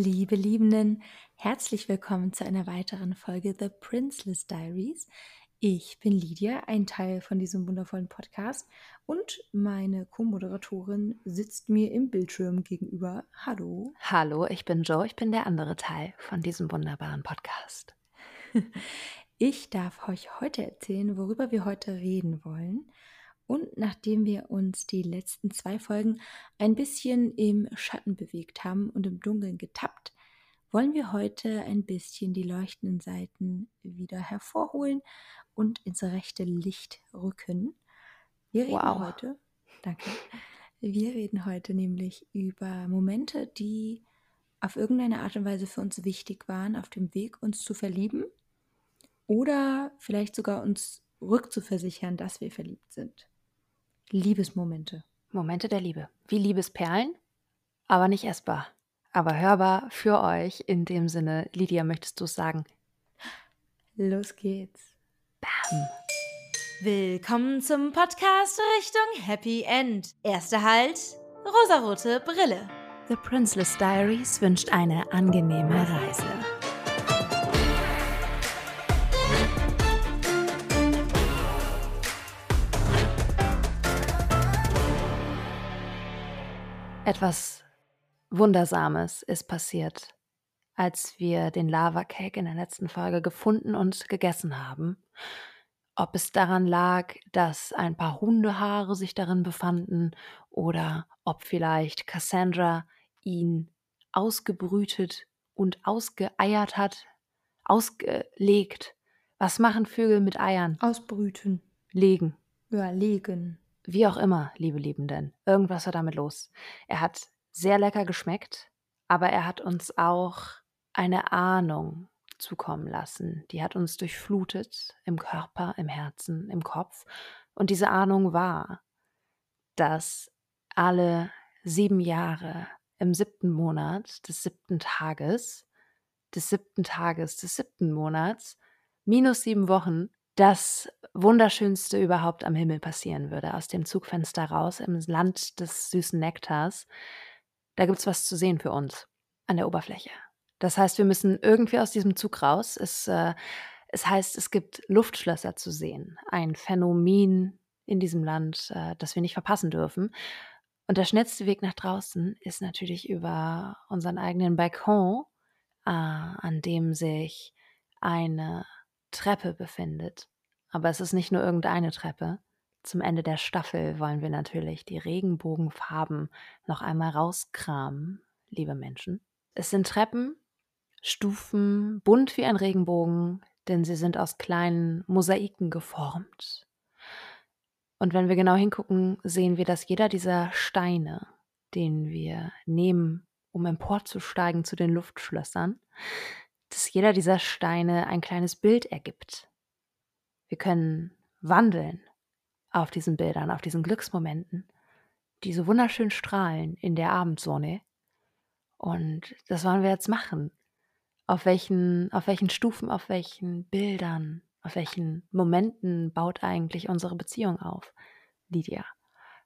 Liebe Liebenden, herzlich willkommen zu einer weiteren Folge The Princeless Diaries. Ich bin Lydia, ein Teil von diesem wundervollen Podcast und meine Co-Moderatorin sitzt mir im Bildschirm gegenüber. Hallo. Hallo, ich bin Joe, ich bin der andere Teil von diesem wunderbaren Podcast. Ich darf euch heute erzählen, worüber wir heute reden wollen. Und nachdem wir uns die letzten zwei Folgen ein bisschen im Schatten bewegt haben und im Dunkeln getappt, wollen wir heute ein bisschen die leuchtenden Seiten wieder hervorholen und ins rechte Licht rücken. Wir reden wow. heute, danke, wir reden heute nämlich über Momente, die auf irgendeine Art und Weise für uns wichtig waren, auf dem Weg, uns zu verlieben oder vielleicht sogar uns rückzuversichern, dass wir verliebt sind. Liebesmomente. Momente der Liebe. Wie Liebesperlen, aber nicht essbar. Aber hörbar für euch. In dem Sinne, Lydia, möchtest du es sagen? Los geht's. Bam. Willkommen zum Podcast Richtung Happy End. Erster Halt, rosarote Brille. The Princeless Diaries wünscht eine angenehme Reise. Etwas Wundersames ist passiert, als wir den Lava Cake in der letzten Folge gefunden und gegessen haben. Ob es daran lag, dass ein paar Hundehaare sich darin befanden oder ob vielleicht Cassandra ihn ausgebrütet und ausgeeiert hat, ausgelegt. Was machen Vögel mit Eiern? Ausbrüten. Legen. Ja, legen. Wie auch immer, liebe Liebenden, irgendwas war damit los. Er hat sehr lecker geschmeckt, aber er hat uns auch eine Ahnung zukommen lassen. Die hat uns durchflutet im Körper, im Herzen, im Kopf. Und diese Ahnung war, dass alle sieben Jahre im siebten Monat des siebten Tages, des siebten Tages des siebten Monats, minus sieben Wochen, das Wunderschönste überhaupt am Himmel passieren würde, aus dem Zugfenster raus im Land des süßen Nektars. Da gibt es was zu sehen für uns an der Oberfläche. Das heißt, wir müssen irgendwie aus diesem Zug raus. Es, äh, es heißt, es gibt Luftschlösser zu sehen. Ein Phänomen in diesem Land, äh, das wir nicht verpassen dürfen. Und der schnellste Weg nach draußen ist natürlich über unseren eigenen Balkon, äh, an dem sich eine Treppe befindet. Aber es ist nicht nur irgendeine Treppe. Zum Ende der Staffel wollen wir natürlich die Regenbogenfarben noch einmal rauskramen, liebe Menschen. Es sind Treppen, Stufen, bunt wie ein Regenbogen, denn sie sind aus kleinen Mosaiken geformt. Und wenn wir genau hingucken, sehen wir, dass jeder dieser Steine, den wir nehmen, um emporzusteigen zu den Luftschlössern, dass jeder dieser Steine ein kleines Bild ergibt. Wir können wandeln auf diesen Bildern, auf diesen Glücksmomenten, die so wunderschön strahlen in der Abendsonne. Und das wollen wir jetzt machen. Auf welchen, auf welchen Stufen, auf welchen Bildern, auf welchen Momenten baut eigentlich unsere Beziehung auf, Lydia?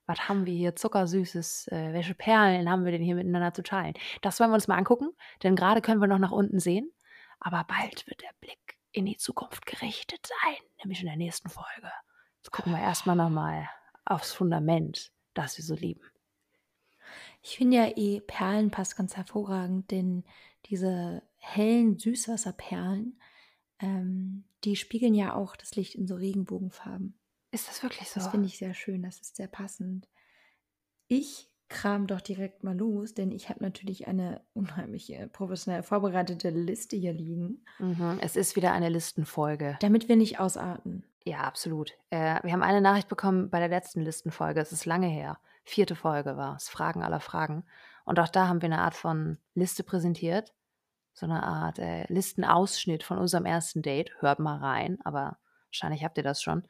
Was haben wir hier Zuckersüßes? Äh, welche Perlen haben wir denn hier miteinander zu teilen? Das wollen wir uns mal angucken, denn gerade können wir noch nach unten sehen. Aber bald wird der Blick in die Zukunft gerichtet sein, nämlich in der nächsten Folge. Jetzt gucken wir erstmal nochmal aufs Fundament, das wir so lieben. Ich finde ja eh, Perlen passt ganz hervorragend, denn diese hellen Süßwasserperlen, ähm, die spiegeln ja auch das Licht in so Regenbogenfarben. Ist das wirklich so? Das finde ich sehr schön, das ist sehr passend. Ich kram doch direkt mal los, denn ich habe natürlich eine unheimlich professionell vorbereitete Liste hier liegen. Mhm, es ist wieder eine Listenfolge. Damit wir nicht ausarten. Ja, absolut. Äh, wir haben eine Nachricht bekommen bei der letzten Listenfolge. Es ist lange her. Vierte Folge war es. Fragen aller Fragen. Und auch da haben wir eine Art von Liste präsentiert. So eine Art äh, Listenausschnitt von unserem ersten Date. Hört mal rein, aber wahrscheinlich habt ihr das schon.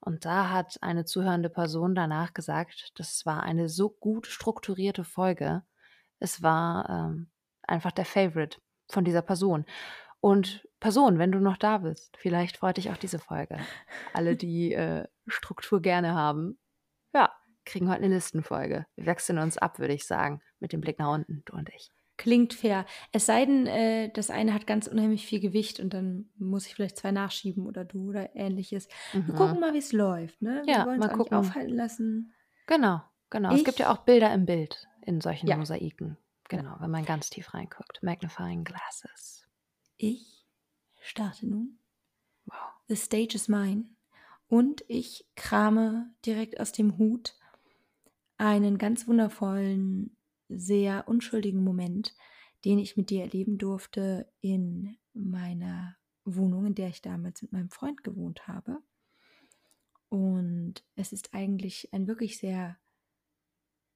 Und da hat eine zuhörende Person danach gesagt, das war eine so gut strukturierte Folge. Es war ähm, einfach der Favorite von dieser Person. Und Person, wenn du noch da bist, vielleicht freut dich auch diese Folge. Alle, die äh, Struktur gerne haben, ja, kriegen heute eine Listenfolge. Wir wechseln uns ab, würde ich sagen, mit dem Blick nach unten, du und ich. Klingt fair. Es sei denn, äh, das eine hat ganz unheimlich viel Gewicht und dann muss ich vielleicht zwei nachschieben oder du oder ähnliches. Wir Mhm. gucken mal, wie es läuft. Ne? Wir Ja, wollen es nicht gucken. aufhalten lassen. Genau, genau. es gibt ja Ich- auch Bilder im Bild in solchen Ja. Mosaiken. Genau, wenn man ganz tief reinguckt. Magnifying Glasses. Ich starte nun. Wow. The stage is mine. Und ich krame direkt aus dem Hut einen ganz wundervollen, sehr unschuldigen Moment, den ich mit dir erleben durfte in meiner Wohnung, in der ich damals mit meinem Freund gewohnt habe. Und es ist eigentlich ein wirklich sehr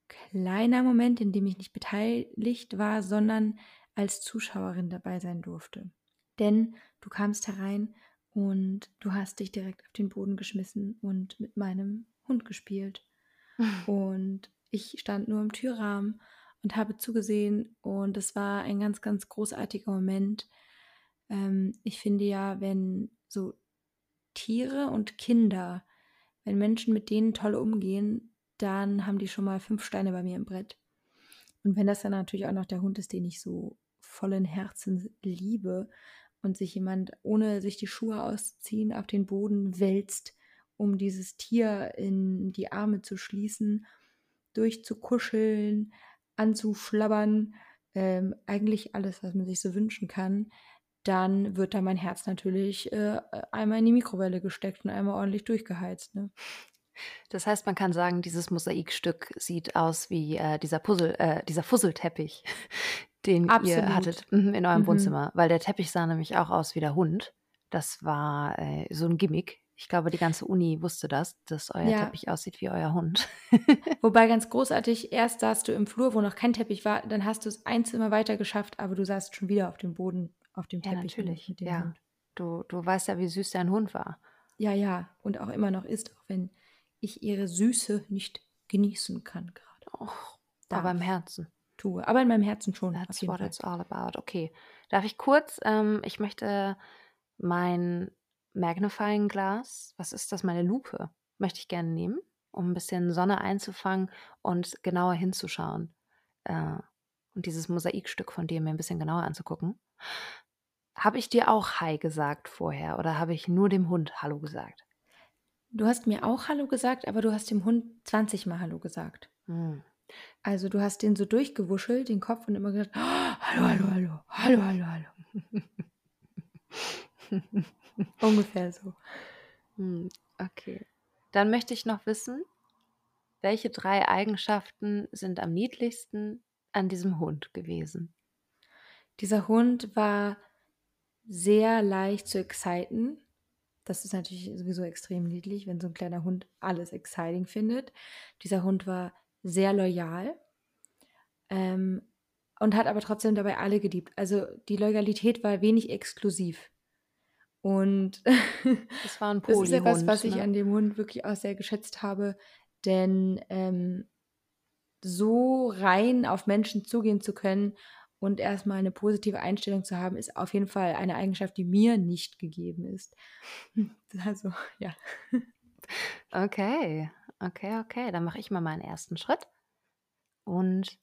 kleiner Moment, in dem ich nicht beteiligt war, sondern als Zuschauerin dabei sein durfte. Denn du kamst herein und du hast dich direkt auf den Boden geschmissen und mit meinem Hund gespielt. Und ich stand nur im Türrahmen und habe zugesehen und es war ein ganz, ganz großartiger Moment. Ähm, ich finde ja, wenn so Tiere und Kinder, wenn Menschen mit denen toll umgehen, dann haben die schon mal fünf Steine bei mir im Brett. Und wenn das dann natürlich auch noch der Hund ist, den ich so vollen Herzens liebe und sich jemand, ohne sich die Schuhe auszuziehen, auf den Boden wälzt, um dieses Tier in die Arme zu schließen, durchzukuscheln, anzuschlabbern, ähm, eigentlich alles, was man sich so wünschen kann, dann wird da mein Herz natürlich äh, einmal in die Mikrowelle gesteckt und einmal ordentlich durchgeheizt. Ne? Das heißt, man kann sagen, dieses Mosaikstück sieht aus wie äh, dieser Puzzle, äh, dieser Fusselteppich, den ihr Absolut. hattet mhm, in eurem Mhm. Wohnzimmer. Weil der Teppich sah nämlich auch aus wie der Hund. Das war äh, so ein Gimmick. Ich glaube, die ganze Uni wusste das, dass euer Ja. Teppich aussieht wie euer Hund. Wobei ganz großartig, erst saßt du im Flur, wo noch kein Teppich war, dann hast du es ein Zimmer weiter geschafft, aber du saßt schon wieder auf dem Boden, auf dem Ja, Teppich. natürlich. Ja. Hund. Du, du weißt ja, wie süß dein Hund war. ja, ja, und auch immer noch ist, auch wenn ich ihre Süße nicht genießen kann gerade. Darf. aber im Herzen. Tue. Aber in meinem Herzen schon. That's what Fall. it's all about. Okay. Darf ich kurz, ähm, ich möchte mein Magnifying Glas, was ist das, meine Lupe, möchte ich gerne nehmen, um ein bisschen Sonne einzufangen und genauer hinzuschauen. Äh, und dieses Mosaikstück von dir mir ein bisschen genauer anzugucken. Habe ich dir auch Hi gesagt vorher oder habe ich nur dem Hund Hallo gesagt? Du hast mir auch Hallo gesagt, aber du hast dem Hund 20 Mal Hallo gesagt. Hm. Also du hast den so durchgewuschelt, den Kopf und immer gesagt, "Ah, hallo, hallo, hallo, hallo, hallo, hallo. Ungefähr so. Hm, okay. Dann möchte ich noch wissen, welche drei Eigenschaften sind am niedlichsten an diesem Hund gewesen? Dieser Hund war sehr leicht zu exciten. Das ist natürlich sowieso extrem niedlich, wenn so ein kleiner Hund alles exciting findet. Dieser Hund war sehr loyal ähm, und hat aber trotzdem dabei alle geliebt. Also die Loyalität war wenig exklusiv. Und Das war ein das ist etwas, was ich ne? an dem Hund wirklich auch sehr geschätzt habe, denn ähm, so rein auf Menschen zugehen zu können und erstmal eine positive Einstellung zu haben, ist auf jeden Fall eine Eigenschaft, die mir nicht gegeben ist. Also, ja. Okay, okay, okay. Dann mache ich mal meinen ersten Schritt und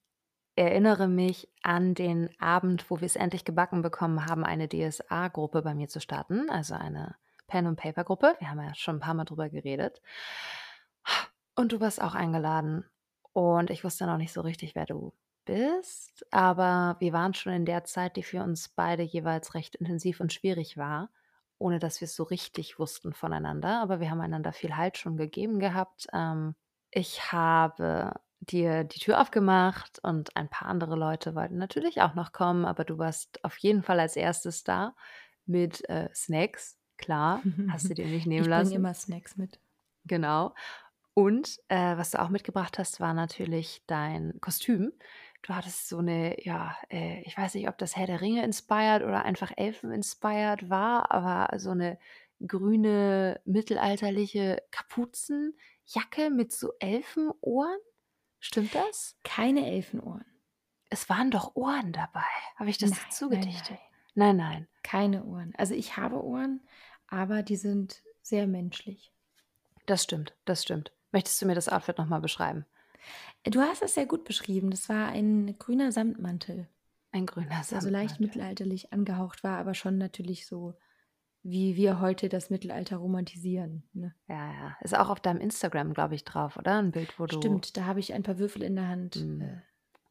erinnere mich an den Abend, wo wir es endlich gebacken bekommen haben, eine DSA-Gruppe bei mir zu starten, also eine Pen- und Paper-Gruppe. Wir haben ja schon ein paar Mal drüber geredet. Und du warst auch eingeladen. Und ich wusste noch nicht so richtig, wer du bist, aber wir waren schon in der Zeit, die für uns beide jeweils recht intensiv und schwierig war, ohne dass wir es so richtig wussten voneinander. Aber wir haben einander viel Halt schon gegeben gehabt. Ähm, ich habe dir die Tür aufgemacht und ein paar andere Leute wollten natürlich auch noch kommen, aber du warst auf jeden Fall als erstes da mit äh, Snacks. Klar, hast du dir nicht nehmen Ich lassen. bringe immer Snacks mit. Genau. Und äh, was du auch mitgebracht hast, war natürlich dein Kostüm. Du hattest so eine, ja, äh, ich weiß nicht, ob das Herr der Ringe inspired oder einfach Elfen inspired war, aber so eine grüne, mittelalterliche Kapuzenjacke mit so Elfenohren. Stimmt das? Keine Elfenohren. Es waren doch Ohren dabei. Habe ich das Nein, dazu nein, nein. Nein, nein. Keine Ohren. Also ich habe Ohren, aber die sind sehr menschlich. Das stimmt, das stimmt. Möchtest du mir das Outfit nochmal beschreiben? Du hast es sehr gut beschrieben. Das war ein grüner Samtmantel. Ein grüner der so leicht Samtmantel. mittelalterlich angehaucht war, aber schon natürlich so, wie wir heute das Mittelalter romantisieren. Ne? Ja, ja. Ist auch auf deinem Instagram, glaube ich, drauf, oder? Ein Bild, wo du. Stimmt, da habe ich ein paar Würfel in der Hand Mm. äh,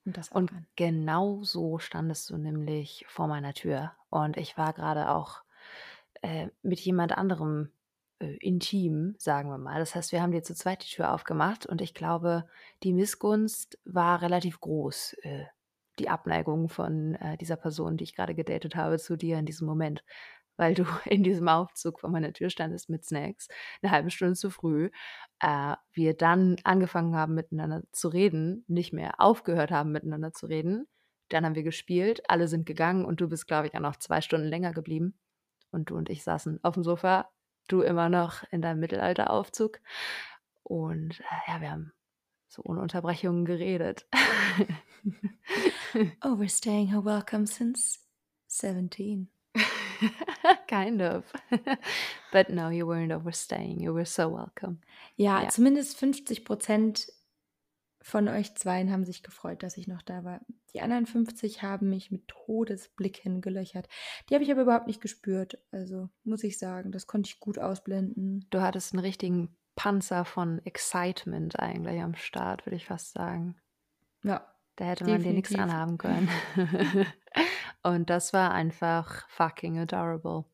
und das Und genau so standest du nämlich vor meiner Tür. Und ich war gerade auch äh, mit jemand anderem äh, intim, sagen wir mal. Das heißt, wir haben dir zu zweit die Tür aufgemacht und ich glaube, die Missgunst war relativ groß. Äh, die Abneigung von äh, dieser Person, die ich gerade gedatet habe, zu dir in diesem Moment. Weil du in diesem Aufzug vor meiner Tür standest mit Snacks, eine halbe Stunde zu früh. Äh, wir dann angefangen haben, miteinander zu reden, nicht mehr aufgehört haben, miteinander zu reden. Dann haben wir gespielt, alle sind gegangen und du bist, glaube ich, auch noch zwei Stunden länger geblieben. Und du und ich saßen auf dem Sofa, du immer noch in deinem Mittelalteraufzug. Und äh, ja, wir haben so ohne Unterbrechungen geredet. Oh, we're staying her welcome since 17. kind of. But no, you weren't overstaying. You were so welcome. Ja, Ja. zumindest 50 Prozent von euch zweien haben sich gefreut, dass ich noch da war. Die anderen 50 haben mich mit Todesblicken gelöchert. Die habe ich aber überhaupt nicht gespürt. Also muss ich sagen, das konnte ich gut ausblenden. Du hattest einen richtigen Panzer von Excitement eigentlich am Start, würde ich fast sagen. Ja, Da hätte man dir nichts anhaben können. Und das war einfach fucking adorable.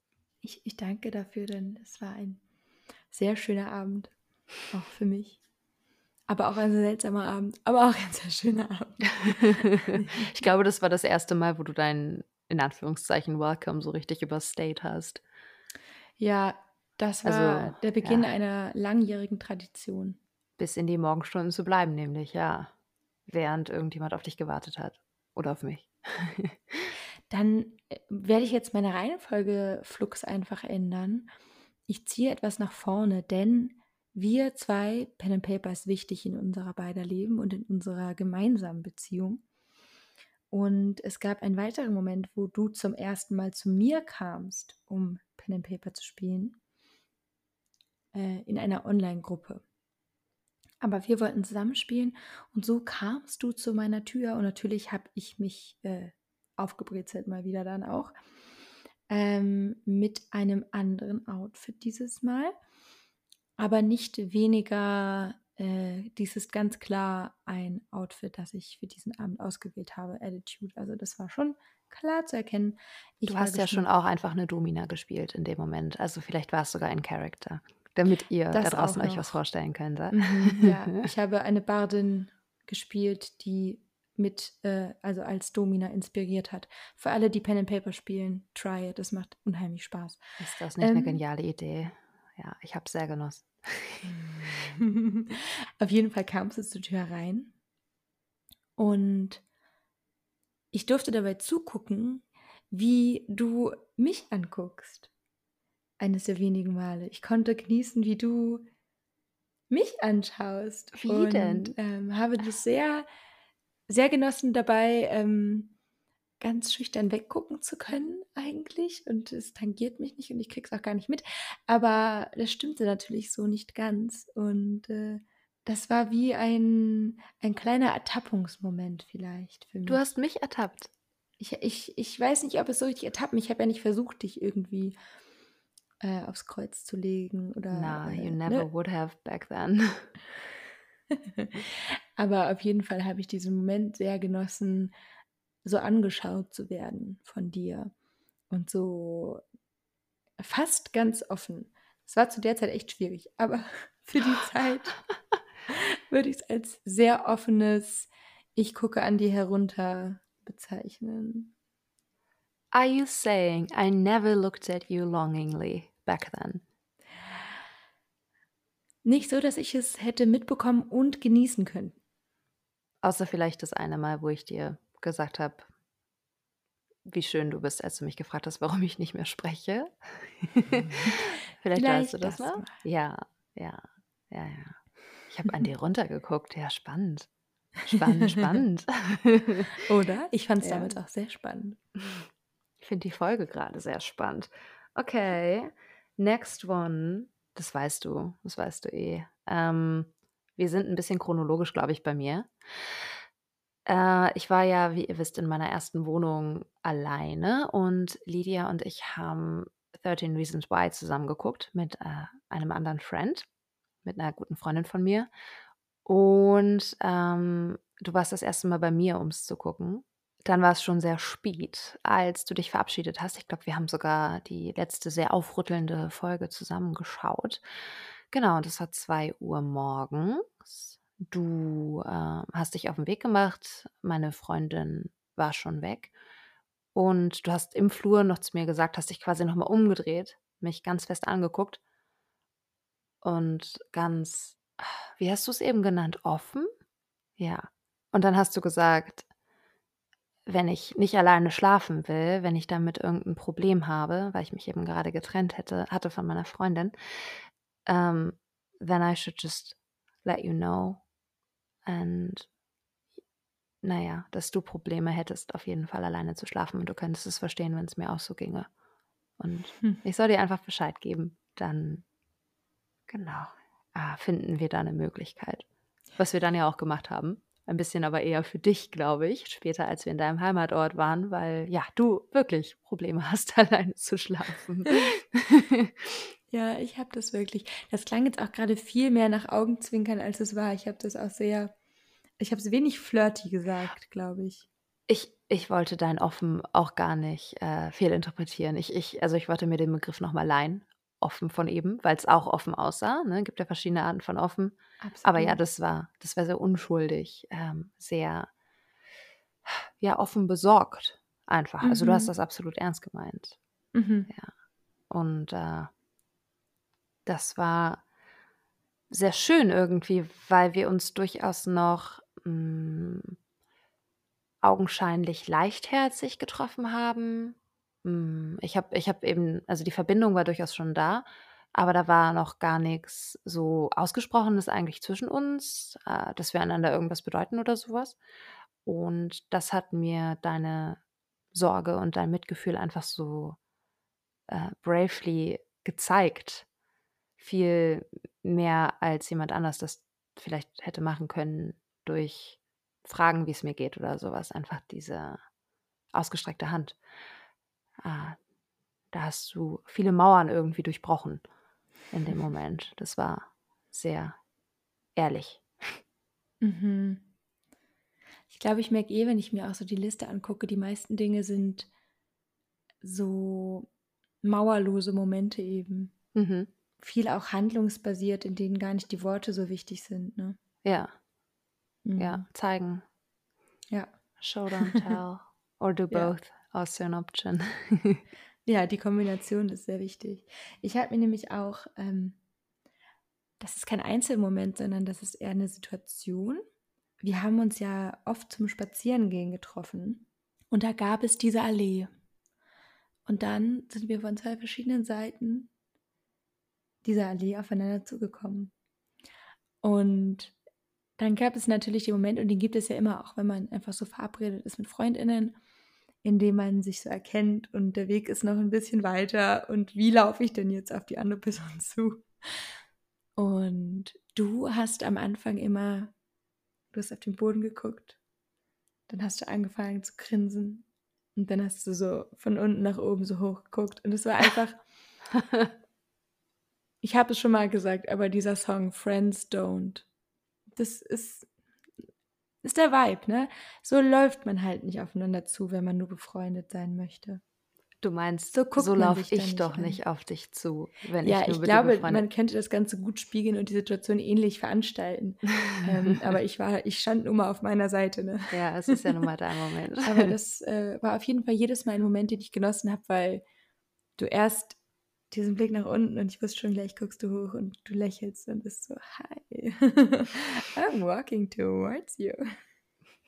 ich, ich danke dafür, denn es war ein sehr schöner Abend. Auch für mich. Aber auch ein seltsamer Abend. Aber auch ein sehr schöner Abend. ich glaube, das war das erste Mal, wo du deinen, in Anführungszeichen, Welcome so richtig überstayed hast. Ja, das war Also, der Beginn ja. einer langjährigen Tradition. Bis in die Morgenstunden zu bleiben, nämlich, ja. Während irgendjemand auf dich gewartet hat. Oder auf mich. Dann äh, werde ich jetzt meine Reihenfolge Flux einfach ändern. Ich ziehe etwas nach vorne, denn wir zwei, Pen and Paper ist wichtig in unserer beider Leben und in unserer gemeinsamen Beziehung. Und es gab einen weiteren Moment, wo du zum ersten Mal zu mir kamst, um Pen and Paper zu spielen, äh, in einer Online-Gruppe. Aber wir wollten zusammenspielen und so kamst du zu meiner Tür und natürlich habe ich mich äh, aufgebrezelt mal wieder dann auch ähm, mit einem anderen Outfit dieses Mal, aber nicht weniger. Äh, dies ist ganz klar ein Outfit, das ich für diesen Abend ausgewählt habe, Attitude. Also das war schon klar zu erkennen. Ich Du hast ja schon auch einfach eine Domina gespielt in dem Moment. Also vielleicht war es sogar ein Charakter, damit ihr Das da draußen euch was vorstellen könnt. Mhm, ja, ich habe eine Bardin gespielt, die mit, äh, also als Domina inspiriert hat. Für alle, die Pen and Paper spielen, try it. Das macht unheimlich Spaß. Ist das nicht eine Ähm, geniale Idee? Ja, ich habe sehr genossen. Auf jeden Fall kamst du zur Tür rein und ich durfte dabei zugucken, wie du mich anguckst. Eines der wenigen Male. Ich konnte genießen, wie du mich anschaust. Wie und, denn? Ähm, habe das sehr, sehr genossen dabei, ähm, ganz schüchtern weggucken zu können eigentlich. Und es tangiert mich nicht und ich krieg's auch gar nicht mit. Aber das stimmte natürlich so nicht ganz. Und äh, das war wie ein, ein kleiner Ertappungsmoment vielleicht für mich. Du hast mich ertappt. Ich, ich, ich weiß nicht, ob es so richtig ertappen. Ich habe ja nicht versucht, dich irgendwie äh, aufs Kreuz zu legen oder. Na, äh, you ne? never would have back then. Aber auf jeden Fall habe ich diesen Moment sehr genossen, so angeschaut zu werden von dir und so fast ganz offen. Es war zu der Zeit echt schwierig, aber für die Zeit würde ich es als sehr offenes, ich gucke an dir herunter bezeichnen. Are you saying I never looked at you longingly back then? Nicht so, dass ich es hätte mitbekommen und genießen können. Außer vielleicht das eine Mal, wo ich dir gesagt habe, wie schön du bist, als du mich gefragt hast, warum ich nicht mehr spreche. vielleicht, weißt du das das noch? mal. Ja, ja, ja, ja. Ich habe an dir runtergeguckt. Ja, spannend. Spannend, spannend. Oder? Ich fand es Ja. damals auch sehr spannend. Ich finde die Folge gerade sehr spannend. Okay, next one. Das weißt du, das weißt du eh. Ähm, wir sind ein bisschen chronologisch, glaube ich, bei mir. Äh, ich war ja, wie ihr wisst, in meiner ersten Wohnung alleine und Lydia und ich haben 13 Reasons Why zusammengeguckt mit äh, einem anderen Friend, mit einer guten Freundin von mir. Und ähm, du warst das erste Mal bei mir, um es zu gucken. Dann war es schon sehr spät, als du dich verabschiedet hast. Ich glaube, wir haben sogar die letzte sehr aufrüttelnde Folge zusammengeschaut. Genau, und es war 2 Uhr morgens. Du äh, hast dich auf den Weg gemacht. Meine Freundin war schon weg. Und du hast im Flur noch zu mir gesagt, hast dich quasi nochmal umgedreht, mich ganz fest angeguckt und ganz, wie hast du es eben genannt, offen? Ja. Und dann hast du gesagt, wenn ich nicht alleine schlafen will, wenn ich damit irgendein Problem habe, weil ich mich eben gerade getrennt hätte, hatte von meiner Freundin, um, then I should just let you know. And naja, dass du Probleme hättest, auf jeden Fall alleine zu schlafen und du könntest es verstehen, wenn es mir auch so ginge. Und hm. ich soll dir einfach Bescheid geben. Dann, genau, ah, finden wir da eine Möglichkeit. Was wir dann ja auch gemacht haben. Ein bisschen aber eher für dich, glaube ich, später, als wir in deinem Heimatort waren, weil ja, du wirklich Probleme hast, alleine zu schlafen. ja, ich habe das wirklich. Das klang jetzt auch gerade viel mehr nach Augenzwinkern, als es war. Ich habe das auch sehr, ich habe es wenig flirty gesagt, glaube ich. Ich, ich wollte dein Offen auch gar nicht äh, fehlinterpretieren. Ich, ich, also ich wollte mir den Begriff nochmal leihen, offen von eben, weil es auch offen aussah. Ne? Gibt ja verschiedene Arten von offen. Absolut. Aber ja, das war, das war sehr unschuldig, ähm, sehr ja, offen besorgt einfach. Mhm. Also du hast mhm. das absolut ernst gemeint. Mhm. Ja. Und äh, das war sehr schön irgendwie, weil wir uns durchaus noch mh, mm, augenscheinlich leichtherzig getroffen haben. Mm, ich habe ich hab eben, also die Verbindung war durchaus schon da, aber da war noch gar nichts so Ausgesprochenes eigentlich zwischen uns, äh, dass wir einander irgendwas bedeuten oder sowas. Und das hat mir deine Sorge und dein Mitgefühl einfach so äh, bravely gezeigt. Viel mehr als jemand anders das vielleicht hätte machen können durch Fragen, wie es mir geht oder sowas. Einfach diese ausgestreckte Hand. Ah, da hast du viele Mauern irgendwie durchbrochen in dem Moment. Das war sehr ehrlich. Mhm. Ich glaube, ich merke eh, wenn ich mir auch so die Liste angucke, die meisten Dinge sind so mauerlose Momente eben. Mhm. Viel auch handlungsbasiert, in denen gar nicht die Worte so wichtig sind. Ne? Ja. Mhm. Ja, zeigen. Ja. Show, don't tell. Or do both. Ja. Also an option. Ja, die Kombination ist sehr wichtig. Ich habe mir nämlich auch, ähm, das ist kein Einzelmoment, sondern das ist eher eine Situation. Wir haben uns ja oft zum Spazierengehen getroffen und da gab es diese Allee. Und dann sind wir von zwei verschiedenen Seiten dieser Allee aufeinander zugekommen. Und dann gab es natürlich den Moment, und den gibt es ja immer auch, wenn man einfach so verabredet ist mit Freundinnen in dem man sich so erkennt und der Weg ist noch ein bisschen weiter und wie laufe ich denn jetzt auf die andere Person zu? Und du hast am Anfang immer, du hast auf den Boden geguckt, dann hast du angefangen zu grinsen und dann hast du so von unten nach oben so hoch geguckt und es war einfach, ich habe es schon mal gesagt, aber dieser Song Friends Don't, das ist ist der Vibe, ne? So läuft man halt nicht aufeinander zu, wenn man nur befreundet sein möchte. Du meinst, so, so laufe ich nicht doch an. nicht auf dich zu, wenn ja, ich nur ich glaube, man könnte das Ganze gut spiegeln und die Situation ähnlich veranstalten. ähm, aber ich war, ich stand nun mal auf meiner Seite, ne? Ja, es ist ja nun mal dein Moment. aber das äh, war auf jeden Fall jedes Mal ein Moment, den ich genossen habe, weil du erst diesen Blick nach unten und ich wusste schon gleich, guckst du hoch und du lächelst und bist so, hi, I'm walking towards you.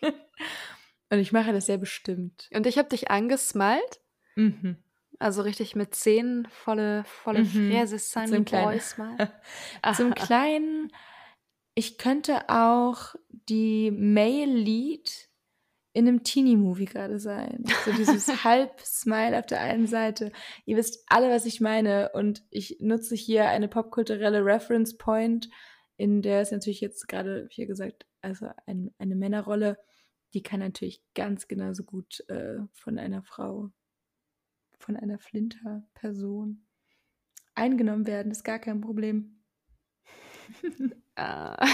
und ich mache das sehr bestimmt. Und ich habe dich angesmalt. Mhm. Also richtig mit Zähnen, volle, volle mhm. Fräse sein Zum kleinen. Zum kleinen, ich könnte auch die Male Lead in einem Teenie-Movie gerade sein. So dieses Halb-Smile auf der einen Seite. Ihr wisst alle, was ich meine. Und ich nutze hier eine popkulturelle Reference Point, in der es natürlich jetzt gerade, wie gesagt, also ein, eine Männerrolle, die kann natürlich ganz genauso gut äh, von einer Frau, von einer Flinter-Person eingenommen werden. ist gar kein Problem. Äh.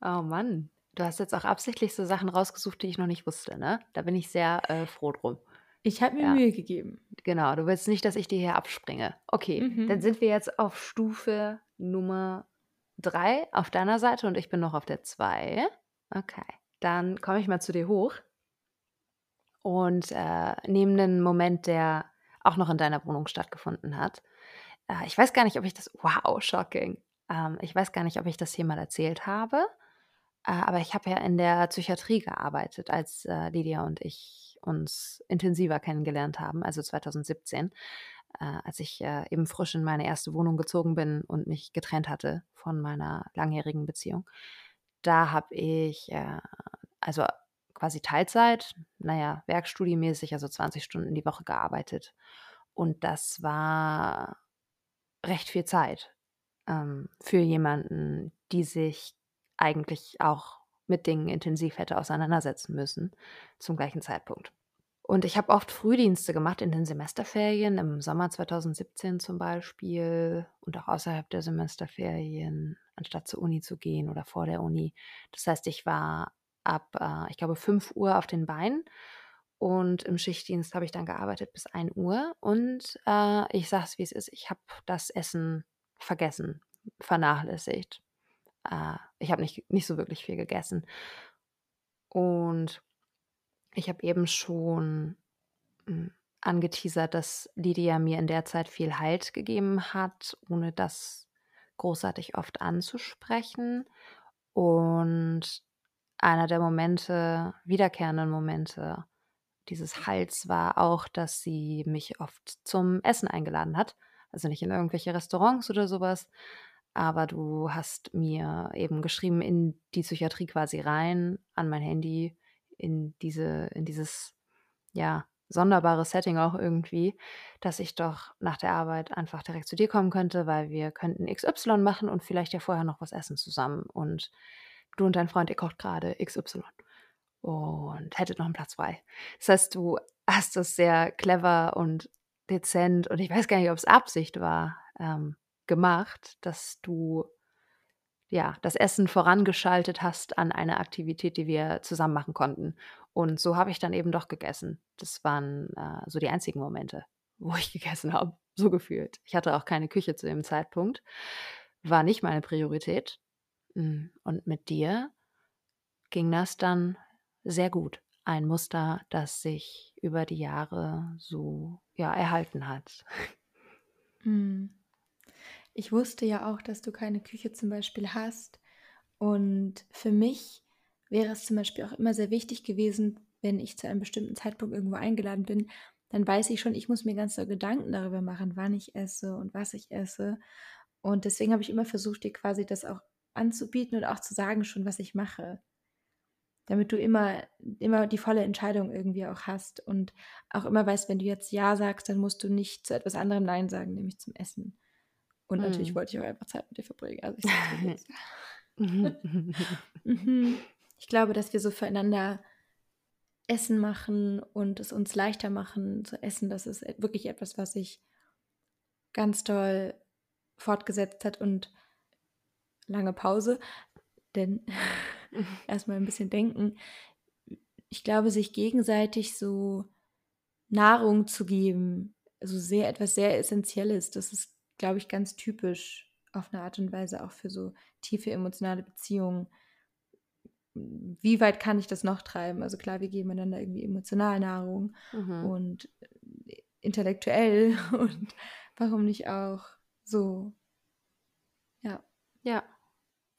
oh Mann, du hast jetzt auch absichtlich so Sachen rausgesucht, die ich noch nicht wusste, ne? Da bin ich sehr äh, froh drum. Ich habe mir ja. Mühe gegeben. Genau, du willst nicht, dass ich dir hier abspringe. Okay, mhm. dann sind wir jetzt auf Stufe Nummer drei auf deiner Seite und ich bin noch auf der zwei. Okay, dann komme ich mal zu dir hoch und äh, nehme einen Moment, der auch noch in deiner Wohnung stattgefunden hat. Äh, ich weiß gar nicht, ob ich das, wow, shocking. Ähm, ich weiß gar nicht, ob ich das hier mal erzählt habe, aber ich habe ja in der Psychiatrie gearbeitet, als äh, Lydia und ich uns intensiver kennengelernt haben, also 2017 äh, als ich äh, eben frisch in meine erste Wohnung gezogen bin und mich getrennt hatte von meiner langjährigen Beziehung. Da habe ich äh, also quasi Teilzeit, naja, werkstudiemäßig, also 20 Stunden die Woche gearbeitet. Und das war recht viel Zeit ähm, für jemanden, die sich eigentlich auch mit Dingen intensiv hätte auseinandersetzen müssen zum gleichen Zeitpunkt. Und ich habe oft Frühdienste gemacht in den Semesterferien, im Sommer 2017 zum Beispiel und auch außerhalb der Semesterferien, anstatt zur Uni zu gehen oder vor der Uni. Das heißt, ich war ab, äh, ich glaube, 5 Uhr auf den Beinen und im Schichtdienst habe ich dann gearbeitet bis 1 Uhr. Und äh, ich sage es, wie es ist, ich habe das Essen vergessen, vernachlässigt. Äh, ich habe nicht, nicht so wirklich viel gegessen. Und ich habe eben schon hm, angeteasert, dass Lydia mir in der Zeit viel Halt gegeben hat, ohne das großartig oft anzusprechen. Und einer der Momente, wiederkehrenden Momente dieses Halts war auch, dass sie mich oft zum Essen eingeladen hat. Also nicht in irgendwelche Restaurants oder sowas, aber du hast mir eben geschrieben in die Psychiatrie quasi rein, an mein Handy, in diese, in dieses, ja, sonderbare Setting auch irgendwie, dass ich doch nach der Arbeit einfach direkt zu dir kommen könnte, weil wir könnten XY machen und vielleicht ja vorher noch was essen zusammen. Und du und dein Freund, ihr kocht gerade XY und hättet noch einen Platz frei. Das heißt, du hast das sehr clever und dezent und ich weiß gar nicht, ob es Absicht war, ähm, gemacht, dass du ja, das Essen vorangeschaltet hast an eine Aktivität, die wir zusammen machen konnten. Und so habe ich dann eben doch gegessen. Das waren äh, so die einzigen Momente, wo ich gegessen habe, so gefühlt. Ich hatte auch keine Küche zu dem Zeitpunkt, war nicht meine Priorität. Hm, und mit dir ging das dann sehr gut. Ein Muster, das sich über die Jahre so ja, erhalten hat. Mhm. Ich wusste ja auch, dass du keine Küche zum Beispiel hast. Und für mich wäre es zum Beispiel auch immer sehr wichtig gewesen, wenn ich zu einem bestimmten Zeitpunkt irgendwo eingeladen bin, dann weiß ich schon, ich muss mir ganz so Gedanken darüber machen, wann ich esse und was ich esse. Und deswegen habe ich immer versucht, dir quasi das auch anzubieten und auch zu sagen schon, was ich mache. Damit du immer, immer die volle Entscheidung irgendwie auch hast und auch immer weißt, wenn du jetzt Ja sagst, dann musst du nicht zu etwas anderem Nein sagen, nämlich zum Essen. Und mhm. natürlich wollte ich auch einfach Zeit mit dir verbringen. Also ich, mhm. ich glaube, dass wir so füreinander Essen machen und es uns leichter machen zu essen, das ist wirklich etwas, was sich ganz toll fortgesetzt hat und lange Pause, denn erstmal ein bisschen denken. Ich glaube, sich gegenseitig so Nahrung zu geben, also sehr etwas sehr Essentielles, das ist glaube ich, ganz typisch auf eine Art und Weise auch für so tiefe emotionale Beziehungen. Wie weit kann ich das noch treiben? Also klar, wir geben einander irgendwie emotional Nahrung mhm. und äh, intellektuell und warum nicht auch so? Ja. Ja,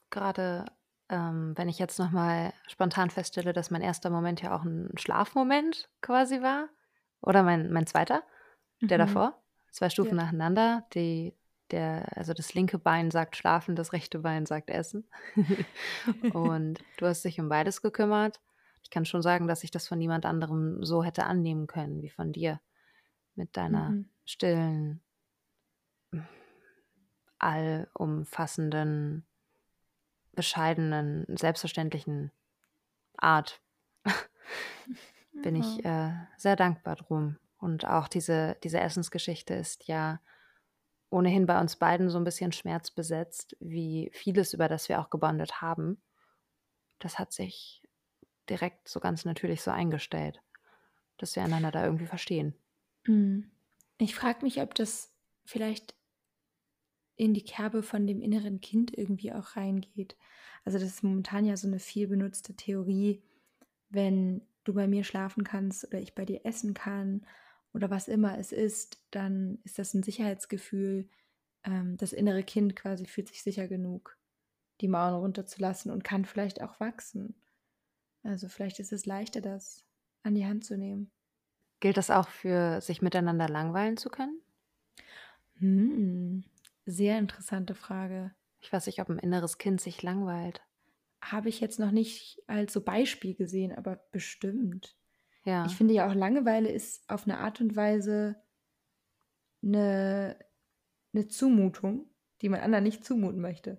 gerade ähm, wenn ich jetzt nochmal spontan feststelle, dass mein erster Moment ja auch ein Schlafmoment quasi war oder mein, mein zweiter, der mhm. davor zwei Stufen ja. nacheinander. Die, der, also das linke Bein sagt schlafen, das rechte Bein sagt essen. und du hast dich um beides gekümmert. Ich kann schon sagen, dass ich das von niemand anderem so hätte annehmen können wie von dir. Mit deiner mhm. stillen, allumfassenden bescheidenen, selbstverständlichen Art bin ich äh, sehr dankbar drum. Und auch diese, diese Essensgeschichte ist ja ohnehin bei uns beiden so ein bisschen schmerzbesetzt, wie vieles, über das wir auch gebondet haben. Das hat sich direkt so ganz natürlich so eingestellt, dass wir einander da irgendwie verstehen. Mhm. Ich frage mich, ob das vielleicht in die Kerbe von dem inneren Kind irgendwie auch reingeht. Also das ist momentan ja so eine viel benutzte Theorie, wenn du bei mir schlafen kannst oder ich bei dir essen kann oder was immer es ist, dann ist das ein Sicherheitsgefühl. Ähm, das innere Kind quasi fühlt sich sicher genug, die Mauern runterzulassen und kann vielleicht auch wachsen. Also vielleicht ist es leichter, das an die Hand zu nehmen. Gilt das auch für sich miteinander langweilen zu können? Hm, sehr interessante Frage. Ich weiß nicht, ob ein inneres Kind sich langweilt. Habe ich jetzt noch nicht als so Beispiel gesehen, aber bestimmt. Ja. Ich finde ja auch Langeweile ist auf eine Art und Weise eine, eine Zumutung, die man anderen nicht zumuten möchte.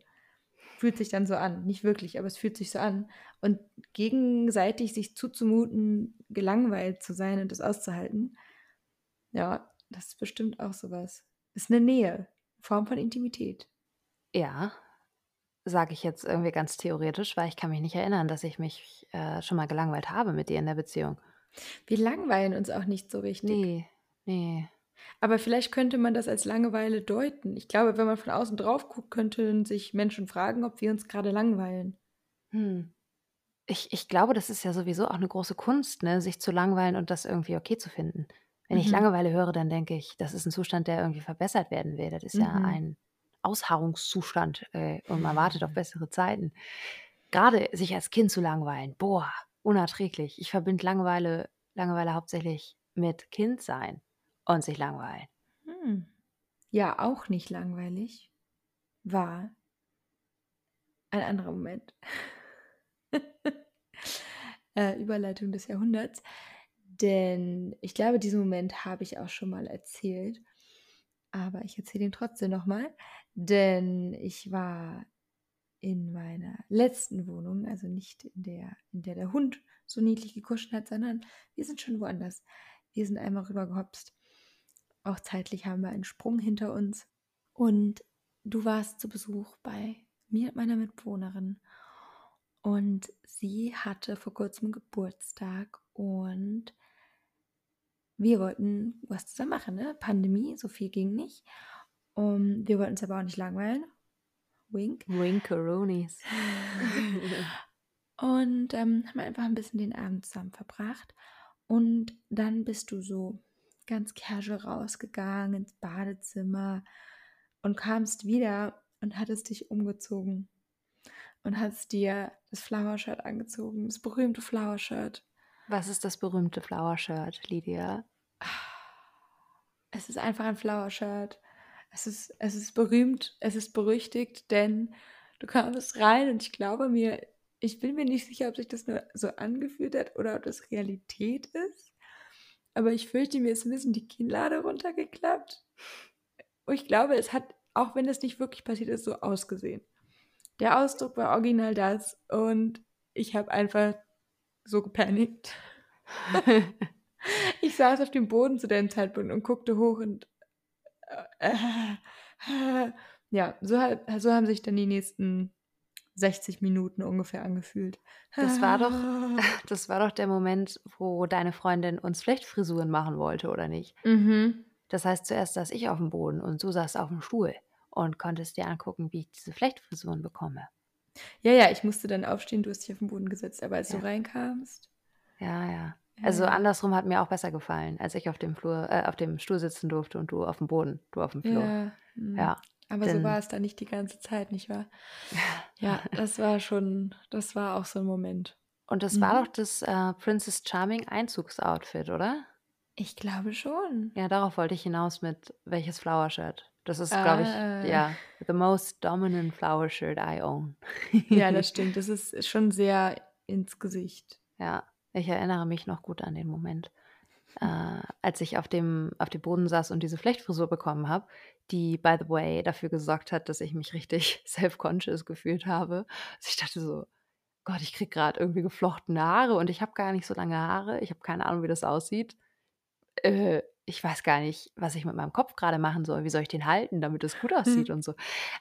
Fühlt sich dann so an. Nicht wirklich, aber es fühlt sich so an. Und gegenseitig sich zuzumuten, gelangweilt zu sein und das auszuhalten, ja, das ist bestimmt auch sowas. Ist eine Nähe, Form von Intimität. Ja, sage ich jetzt irgendwie ganz theoretisch, weil ich kann mich nicht erinnern, dass ich mich äh, schon mal gelangweilt habe mit dir in der Beziehung. Wir langweilen uns auch nicht so richtig. Nee, nee. Aber vielleicht könnte man das als Langeweile deuten. Ich glaube, wenn man von außen drauf guckt, könnten sich Menschen fragen, ob wir uns gerade langweilen. Hm. Ich, ich glaube, das ist ja sowieso auch eine große Kunst, ne, sich zu langweilen und das irgendwie okay zu finden. Wenn ich Mhm. Langeweile höre, dann denke ich, das ist ein Zustand, der irgendwie verbessert werden will. Das ist ja Mhm. ein Ausharrungszustand äh, und man wartet auf bessere Zeiten. Gerade sich als Kind zu langweilen, boah, unerträglich. Ich verbinde Langeweile, Langeweile hauptsächlich mit Kindsein und sich langweilen. Hm. Ja, auch nicht langweilig. War ein anderer Moment. äh, Überleitung des Jahrhunderts. Denn ich glaube, diesen Moment habe ich auch schon mal erzählt. Aber ich erzähle ihn trotzdem nochmal. Denn ich war in meiner letzten Wohnung, also nicht in der, in der der Hund so niedlich gekuschelt hat, sondern wir sind schon woanders. Wir sind einmal rübergehopst. Auch zeitlich haben wir einen Sprung hinter uns. Und du warst zu Besuch bei mir und meiner Mitbewohnerin. Und sie hatte vor kurzem Geburtstag und wir wollten was zusammen machen, ne? Pandemie, so viel ging nicht. Um, wir wollten uns aber auch nicht langweilen. Wink. Winkeroonies. Und ähm, haben einfach ein bisschen den Abend zusammen verbracht. Und dann bist du so ganz casual rausgegangen ins Badezimmer und kamst wieder und hattest dich umgezogen und hattest dir das Flower Shirt angezogen, das berühmte Flower Shirt. Was ist das berühmte Flower Shirt, Lydia? Es ist einfach ein Flower Shirt. Es ist, es ist berühmt, es ist berüchtigt, denn du kamst rein und ich glaube mir, ich bin mir nicht sicher, ob sich das nur so angefühlt hat oder ob das Realität ist. Aber ich fürchte, mir ist ein bisschen die Kinnlade runtergeklappt. Und ich glaube, es hat, auch wenn das nicht wirklich passiert ist, so ausgesehen. Der Ausdruck war original das und ich habe einfach so gepanikt. Ich saß auf dem Boden zu dem Zeitpunkt und guckte hoch und ja, so, so haben sich dann die nächsten 60 Minuten ungefähr angefühlt. Das war doch- Das war doch der Moment, wo deine Freundin uns Flechtfrisuren machen wollte, oder nicht? Mhm. Das heißt, zuerst saß ich auf dem Boden und du saßt auf dem Stuhl und konntest dir angucken, wie ich diese Flechtfrisuren bekomme. Ja, ja, ich musste dann aufstehen, du hast dich auf den Boden gesetzt, aber als Ja. du reinkamst. Ja, ja. Also andersrum hat mir auch besser gefallen, als ich auf dem Flur, äh, auf dem Stuhl sitzen durfte und du auf dem Boden, du auf dem Flur. Ja, mm. Ja. aber so denn- war es dann nicht die ganze Zeit, nicht wahr? Ja, das war schon, das war auch so ein Moment. Und das war Mhm. doch das äh, Princess Charming Einzugsoutfit, oder? Ich glaube schon. Ja, darauf wollte ich hinaus mit welches Flower Shirt. Das ist, glaube Ah. ich, ja, the most dominant flower shirt I own. Ja, das stimmt. Das ist schon sehr ins Gesicht. Ja, ich erinnere mich noch gut an den Moment. äh, als ich auf dem, auf dem Boden saß und diese Flechtfrisur bekommen habe, die, by the way, dafür gesorgt hat, dass ich mich richtig self-conscious gefühlt habe. Also ich dachte so, Gott, ich kriege gerade irgendwie geflochtene Haare und ich habe gar nicht so lange Haare. Ich habe keine Ahnung, wie das aussieht. Äh, ich weiß gar nicht, was ich mit meinem Kopf gerade machen soll. Wie soll ich den halten, damit es gut aussieht mhm. und so.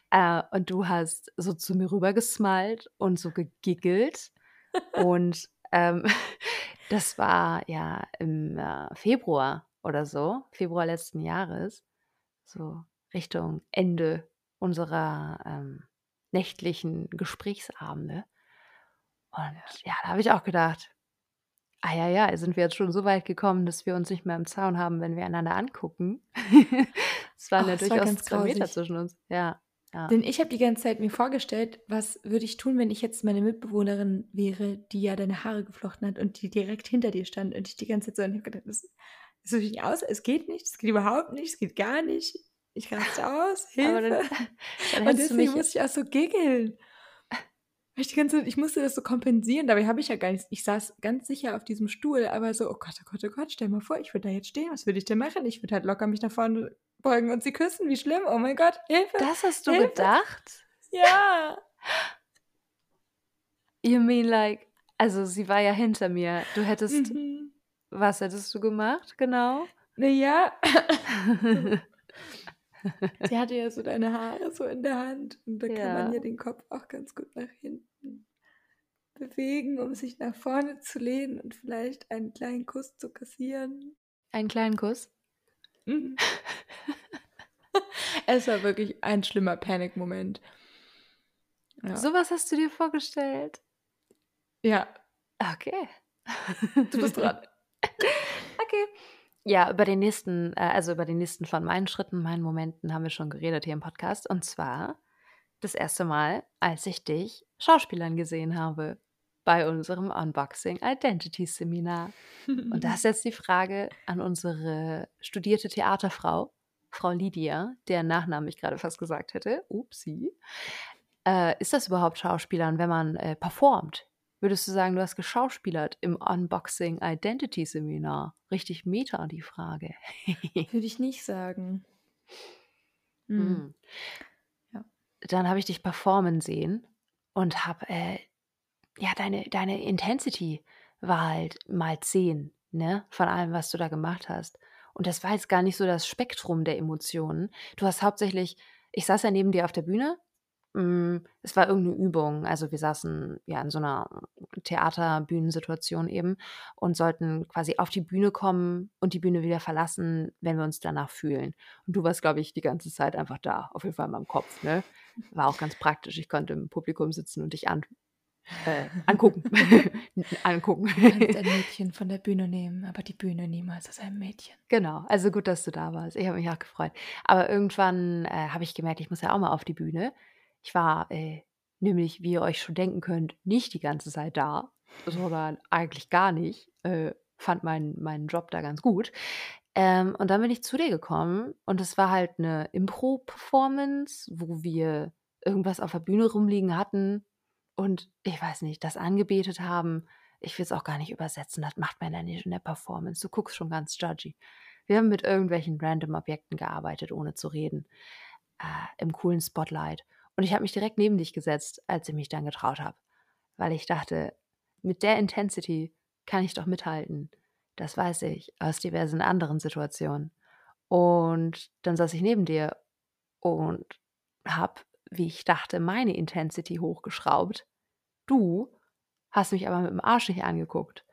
Äh, und du hast so zu mir rübergesmalt und so gegiggelt. und ähm, das war ja im äh, Februar oder so, Februar letzten Jahres, so Richtung Ende unserer ähm, nächtlichen Gesprächsabende. Und ja, da habe ich auch gedacht, Ah ja, ja, sind wir jetzt schon so weit gekommen, dass wir uns nicht mehr im Zaun haben, wenn wir einander angucken. Es waren Oh, ja war durchaus 2 Meter zwischen uns. Ja, ja. Denn ich habe die ganze Zeit mir vorgestellt, was würde ich tun, wenn ich jetzt meine Mitbewohnerin wäre, die ja deine Haare geflochten hat und die direkt hinter dir stand und ich die ganze Zeit so und ich hab gedacht, das, das sieht nicht aus, es geht nicht, es geht überhaupt nicht, es geht gar nicht. Ich raste aus, Aber dann, Hilfe. dann Und deswegen musste ich auch so giggeln. Ich, die ganze Zeit, ich musste das so kompensieren, dabei habe ich ja gar nichts. Ich saß ganz sicher auf diesem Stuhl, aber so, oh Gott, oh Gott, oh Gott, stell mal vor, ich würde da jetzt stehen, was würde ich denn machen? Ich würde halt locker mich nach vorne beugen und sie küssen, wie schlimm, oh mein Gott, Hilfe. das hast du Hilfe. gedacht? Ja. You mean like, also sie war ja hinter mir. Du hättest, Mhm. was hättest du gemacht, genau? Naja, sie hatte ja so deine Haare so in der Hand und da kann man Ja. ja den Kopf auch ganz gut nach hinten bewegen, um sich nach vorne zu lehnen und vielleicht einen kleinen Kuss zu kassieren. Einen kleinen Kuss. Mhm. es war wirklich ein schlimmer Panikmoment. Ja. Sowas hast du dir vorgestellt? ja, Okay. du bist dran. Okay. Ja, über den nächsten, äh, also über den nächsten von meinen Schritten, meinen Momenten haben wir schon geredet hier im Podcast. Und zwar das erste Mal, als ich dich Schauspielern gesehen habe bei unserem Unboxing Identity Seminar. Und da ist jetzt die Frage an unsere studierte Theaterfrau, Frau Lydia, deren Nachnamen ich gerade fast gesagt hätte. Upsi. Äh, ist das überhaupt Schauspielern, wenn man äh, performt? Würdest du sagen, du hast geschauspielert im Unboxing Identity Seminar? Richtig meta die Frage. Würde ich nicht sagen. Mhm. Hm. Ja. Dann habe ich dich performen sehen und habe, äh, ja, deine, deine Intensity war halt mal 10, ne, von allem, was du da gemacht hast. Und das war jetzt gar nicht so das Spektrum der Emotionen. Du hast hauptsächlich, ich saß ja neben dir auf der Bühne. mm, Es war irgendeine Übung. Also wir saßen ja in so einer Theaterbühnensituation eben und sollten quasi auf die Bühne kommen und die Bühne wieder verlassen, wenn wir uns danach fühlen. Und du warst, glaube ich, die ganze Zeit einfach da, auf jeden Fall in meinem Kopf. Ne? War auch ganz praktisch. Ich konnte im Publikum sitzen und dich an, äh, angucken. angucken. Du kannst ein Mädchen von der Bühne nehmen, aber die Bühne niemals aus einem Mädchen. Genau, also gut, dass du da warst. Ich habe mich auch gefreut. Aber irgendwann äh, habe ich gemerkt, ich muss ja auch mal auf die Bühne. Ich war äh, nämlich, wie ihr euch schon denken könnt, nicht die ganze Zeit da, sondern eigentlich gar nicht. Äh, fand meinen meinen Job da ganz gut. Ähm, und dann bin ich zu dir gekommen und es war halt eine Impro-Performance, wo wir irgendwas auf der Bühne rumliegen hatten und ich weiß nicht, das angebetet haben. Ich will es auch gar nicht übersetzen, das macht man ja nicht in der Performance. Du guckst schon ganz judgy. Wir haben mit irgendwelchen random Objekten gearbeitet, ohne zu reden, äh, im coolen Spotlight. Und ich habe mich direkt neben dich gesetzt, als ich mich dann getraut habe, weil ich dachte, mit der Intensity kann ich doch mithalten. Das weiß ich aus diversen anderen Situationen. Und dann saß ich neben dir und habe, wie ich dachte, meine Intensity hochgeschraubt. Du hast mich aber mit dem Arsch nicht angeguckt.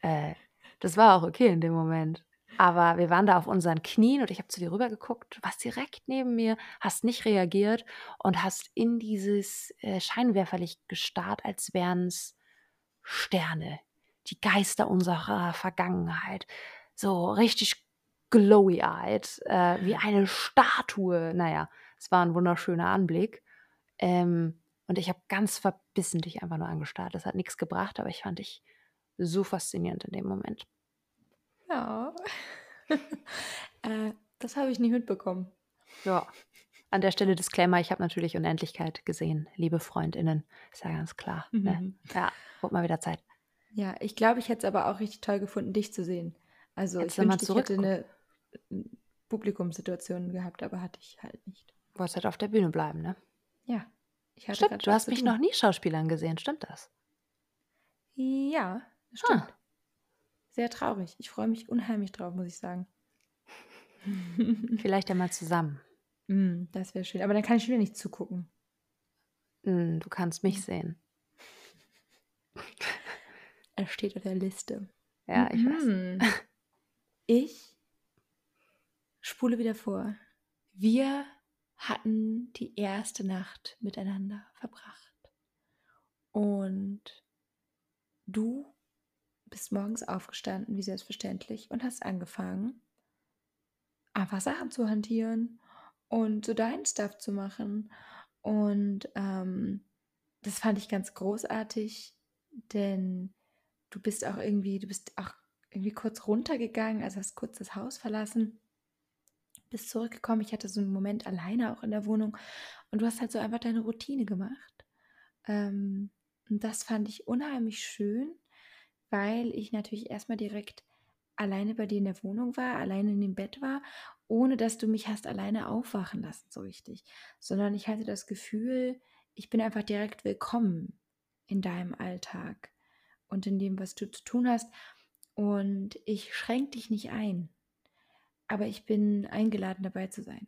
Äh, das war auch okay in dem Moment. Aber wir waren da auf unseren Knien und ich habe zu dir rüber geguckt. Warst direkt neben mir, hast nicht reagiert und hast in dieses äh, Scheinwerferlicht gestarrt, als wären es Sterne, die Geister unserer Vergangenheit. So richtig glowy-eyed, äh, wie eine Statue. Naja, es war ein wunderschöner Anblick. Ähm, und ich habe ganz verbissen dich einfach nur angestarrt. Das hat nichts gebracht, aber ich fand dich so faszinierend in dem Moment. Ja. äh, das habe ich nicht mitbekommen. Ja. An der Stelle Disclaimer, ich habe natürlich Unendlichkeit gesehen, liebe FreundInnen. Ist ja ganz klar. Ne? Mhm. Ja, wird mal wieder Zeit. Ja, ich glaube, ich hätte es aber auch richtig toll gefunden, dich zu sehen. Also Hättest ich wünschte, ich hätte eine Publikumssituation gehabt, aber hatte ich halt nicht. Wolltest halt auf der Bühne bleiben, ne? Ja, Stimmt, du hast mich tun. noch nie Schauspielern gesehen, stimmt das? Ja, stimmt. Ah. Sehr traurig. Ich freue mich unheimlich drauf, muss ich sagen. Vielleicht ja mal zusammen. Mm, das wäre schön. Aber dann kann ich wieder nicht zugucken. Hm, Du kannst mich sehen. Er steht auf der Liste. Ja, ich weiß. Mhm. Ich spule wieder vor. Wir hatten die erste Nacht miteinander verbracht. Und du bist morgens aufgestanden, wie selbstverständlich, und hast angefangen, einfach Sachen zu hantieren und so deinen Stuff zu machen. Und ähm, das fand ich ganz großartig, denn du bist auch irgendwie, du bist auch irgendwie kurz runtergegangen, also hast kurz das Haus verlassen, bist zurückgekommen. Ich hatte so einen Moment alleine auch in der Wohnung und du hast halt so einfach deine Routine gemacht. Ähm, und das fand ich unheimlich schön, weil ich natürlich erstmal direkt alleine bei dir in der Wohnung war, alleine in dem Bett war, ohne dass du mich hast alleine aufwachen lassen, so richtig. Sondern ich hatte das Gefühl, ich bin einfach direkt willkommen in deinem Alltag und in dem, was du zu tun hast. Und ich schränke dich nicht ein, aber ich bin eingeladen dabei zu sein.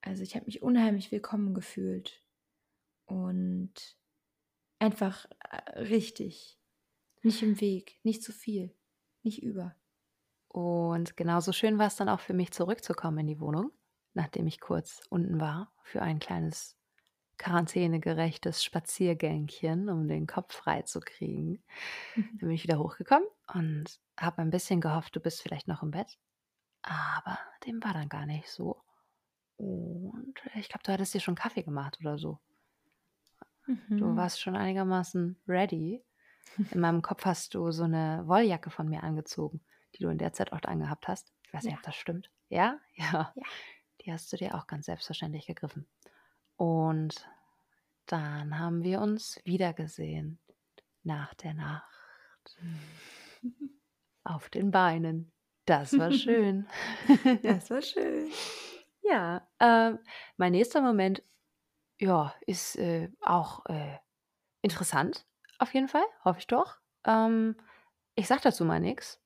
Also ich habe mich unheimlich willkommen gefühlt und einfach äh, richtig, nicht im Weg, nicht zu viel, nicht über. Und genauso schön war es dann auch für mich zurückzukommen in die Wohnung, nachdem ich kurz unten war für ein kleines quarantänegerechtes Spaziergängchen, um den Kopf frei zu kriegen. Dann bin ich wieder hochgekommen und habe ein bisschen gehofft, du bist vielleicht noch im Bett. Aber dem war dann gar nicht so. Und ich glaube, du hattest dir schon Kaffee gemacht oder so. Du Mhm. warst schon einigermaßen ready. In meinem Kopf hast du so eine Wolljacke von mir angezogen, die du in der Zeit auch angehabt hast. Ich weiß nicht, Ja. ob das stimmt. Ja? Ja. Ja. Die hast du dir auch ganz selbstverständlich gegriffen. Und dann haben wir uns wiedergesehen. Nach der Nacht. Auf den Beinen. Das war schön. Das war schön. Ja, ähm, mein nächster Moment, ja, ist äh, auch äh, interessant, auf jeden Fall, hoffe ich doch. Ähm, ich sag dazu mal nichts.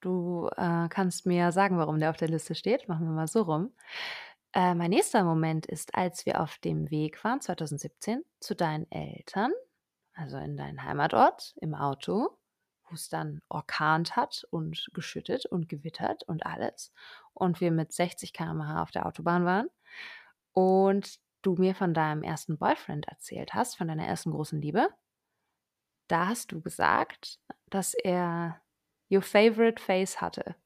Du äh, kannst mir sagen, warum der auf der Liste steht. Machen wir mal so rum. Äh, mein nächster Moment ist, als wir auf dem Weg waren, 2017, zu deinen Eltern, also in deinen Heimatort, im Auto, wo es dann orkant hat und geschüttet und gewittert und alles. Und wir mit 60 km/h auf der Autobahn waren. Und du mir von deinem ersten Boyfriend erzählt hast, von deiner ersten großen Liebe. Da hast du gesagt, dass er your favorite face hatte.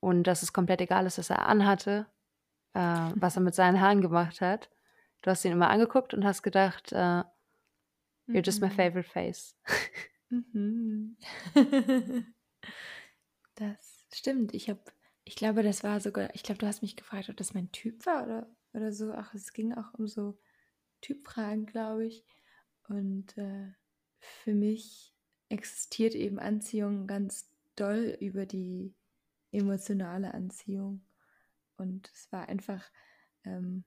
Und dass es komplett egal ist, was er anhatte, äh, was er mit seinen Haaren gemacht hat. Du hast ihn immer angeguckt und hast gedacht, äh, you're just my Mhm. favorite face. Mhm. Das stimmt. Ich habe, ich glaube, das war sogar, ich glaube, du hast mich gefragt, ob das mein Typ war oder, oder so. Ach, es ging auch um so Typfragen, glaube ich. Und äh, für mich existiert eben Anziehung ganz doll über die emotionale Anziehung. Und es war einfach ähm,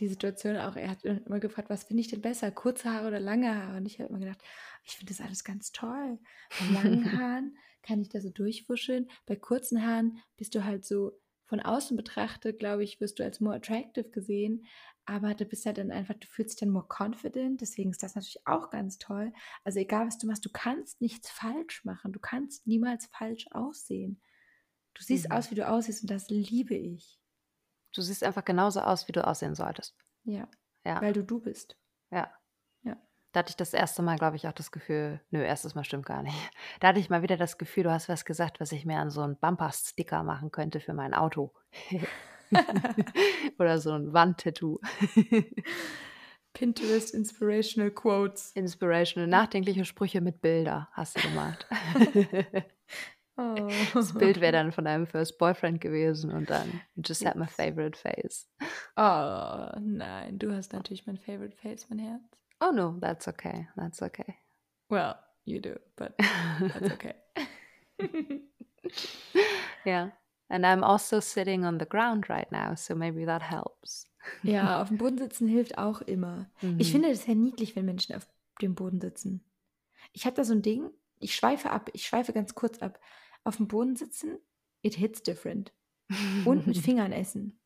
die Situation auch, er hat immer gefragt, was finde ich denn besser, kurze Haare oder lange Haare? Und ich habe immer gedacht, ich finde das alles ganz toll. Bei langen Haaren kann ich da so durchwuscheln. Bei kurzen Haaren bist du halt so von außen betrachtet, glaube ich, wirst du als more attractive gesehen. Aber du bist ja dann einfach, du fühlst dich dann more confident. Deswegen ist das natürlich auch ganz toll. Also egal, was du machst, du kannst nichts falsch machen. Du kannst niemals falsch aussehen. Du siehst Mhm. aus, wie du aussiehst und das liebe ich. Du siehst einfach genauso aus, wie du aussehen solltest. Ja, Ja, weil du du bist. ja. Ja. Da hatte ich das erste Mal, glaube ich, auch das Gefühl, nö, erstes Mal stimmt gar nicht. Da hatte ich mal wieder das Gefühl, du hast was gesagt, was ich mir an so einen Bumper-Sticker machen könnte für mein Auto. Oder so ein Wandtattoo. Pinterest Inspirational Quotes. Inspirational, nachdenkliche Sprüche mit Bilder hast du gemacht. Oh. Das Bild wäre dann von deinem First Boyfriend gewesen und dann you just had my favorite face. Oh, nein, du hast natürlich mein Favorite Face, mein Herz. Oh no, that's okay, that's okay. Well, you do, but that's okay. Ja. And I'm also sitting on the ground right now, so maybe that helps. Ja, auf dem Boden sitzen hilft auch immer. Mhm. Ich finde das sehr niedlich, wenn Menschen auf dem Boden sitzen. Ich habe da so ein Ding, ich schweife ab, ich schweife ganz kurz ab. Auf dem Boden sitzen, it hits different. Und mit Fingern essen.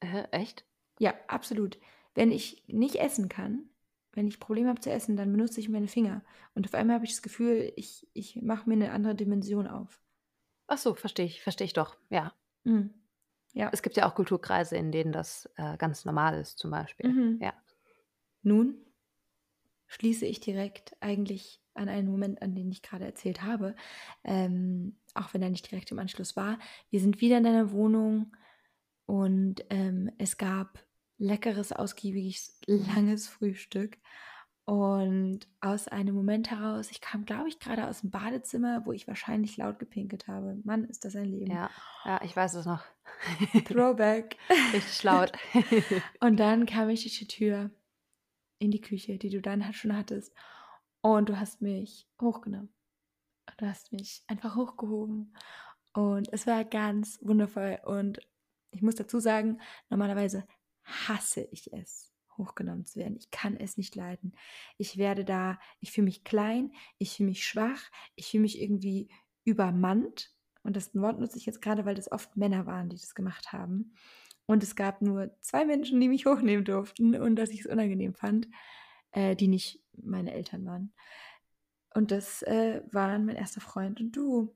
Äh, echt? Ja, absolut. Wenn ich nicht essen kann, wenn ich Probleme habe zu essen, dann benutze ich meine Finger. Und auf einmal habe ich das Gefühl, ich, ich mache mir eine andere Dimension auf. Ach so, verstehe ich, verstehe ich doch. Ja. Mhm. Ja. Es gibt ja auch Kulturkreise, in denen das äh, ganz normal ist, zum Beispiel. Mhm. Ja. Nun schließe ich direkt eigentlich an einen Moment, an den ich gerade erzählt habe, ähm, auch wenn er nicht direkt im Anschluss war. Wir sind wieder in deiner Wohnung und ähm, es gab leckeres, ausgiebiges, langes Frühstück. Und aus einem Moment heraus, ich kam, glaube ich, gerade aus dem Badezimmer, wo ich wahrscheinlich laut gepinkelt habe. Mann, ist das ein Leben. Ja, ja, ich weiß es noch. Throwback. Richtig laut. Und dann kam ich durch die Tür in die Küche, die du dann halt schon hattest. Und du hast mich hochgenommen. Du hast mich einfach hochgehoben. Und es war ganz wundervoll. Und ich muss dazu sagen, normalerweise hasse ich es, hochgenommen zu werden. Ich kann es nicht leiden. Ich werde da, ich fühle mich klein, ich fühle mich schwach, ich fühle mich irgendwie übermannt. Und das Wort nutze ich jetzt gerade, weil das oft Männer waren, die das gemacht haben. Und es gab nur zwei Menschen, die mich hochnehmen durften und dass ich es unangenehm fand, äh, die nicht meine Eltern waren. Und das äh, waren mein erster Freund und du.